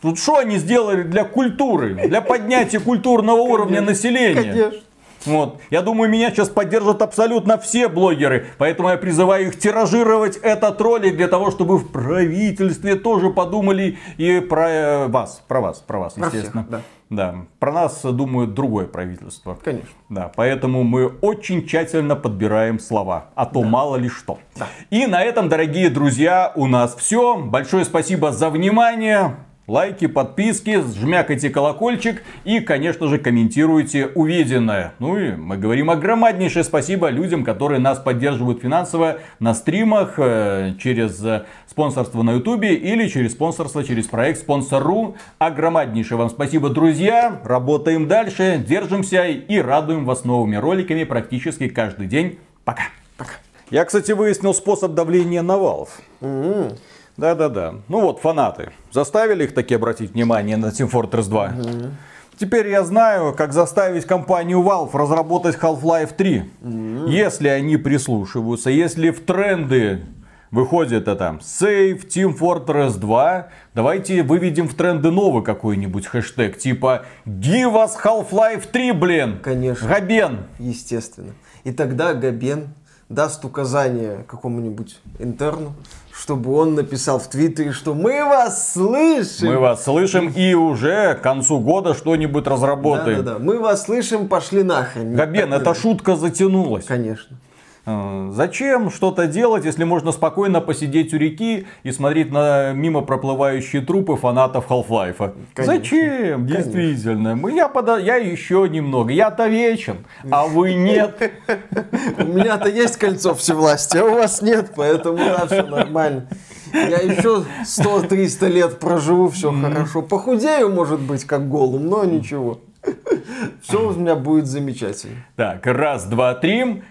Тут что они сделали для культуры? Для поднятия культурного уровня населения? Конечно. Вот. Я думаю, меня сейчас поддержат абсолютно все блогеры. Поэтому я призываю их тиражировать этот ролик для того, чтобы в правительстве тоже подумали и про э, вас. Про вас, про вас, естественно. Про всех, да. Да, про нас думают другое правительство. Конечно. Да, поэтому мы очень тщательно подбираем слова, а то да. мало ли что. Да. И на этом, дорогие друзья, у нас все. Большое спасибо за внимание. Лайки, подписки, жмякайте колокольчик и, конечно же, комментируйте увиденное. Ну и мы говорим огромнейшее спасибо людям, которые нас поддерживают финансово на стримах, э, через э, спонсорство на ютубе или через спонсорство, через проект Спонсор.ру. Огромнейшее вам спасибо, друзья. Работаем дальше, держимся и радуем вас новыми роликами практически каждый день. Пока. Пока. Я, кстати, выяснил способ давления на Valve. Mm-hmm. Да-да-да. Ну вот, фанаты. Заставили их таки обратить внимание на Team Fortress 2. Угу. Теперь я знаю, как заставить компанию Valve разработать Half-Life 3. Угу. Если они прислушиваются, если в тренды выходит это Save Team Fortress 2, давайте выведем в тренды новый какой-нибудь хэштег, типа Give us Half-Life 3, блин! Конечно. Габен! Естественно. И тогда Габен даст указание какому-нибудь интерну, чтобы он написал в Твиттере, что мы вас слышим. Мы вас слышим и уже к концу года что-нибудь разработаем. Да-да-да, мы вас слышим, пошли нахрен. Габен, эта шутка затянулась. Конечно. Э, зачем что-то делать, если можно спокойно посидеть у реки и смотреть на мимо проплывающие трупы фанатов Half-Life? Зачем? Конечно. Действительно. Я, пода... я еще немного. Я-то вечен, а вы нет. У меня-то есть кольцо всевластия, а у вас нет, поэтому да, все нормально. Я еще 100-300 лет проживу, все хорошо. Похудею, может быть, как голым, но ничего. Все у меня будет замечательно. Так, раз, два, три.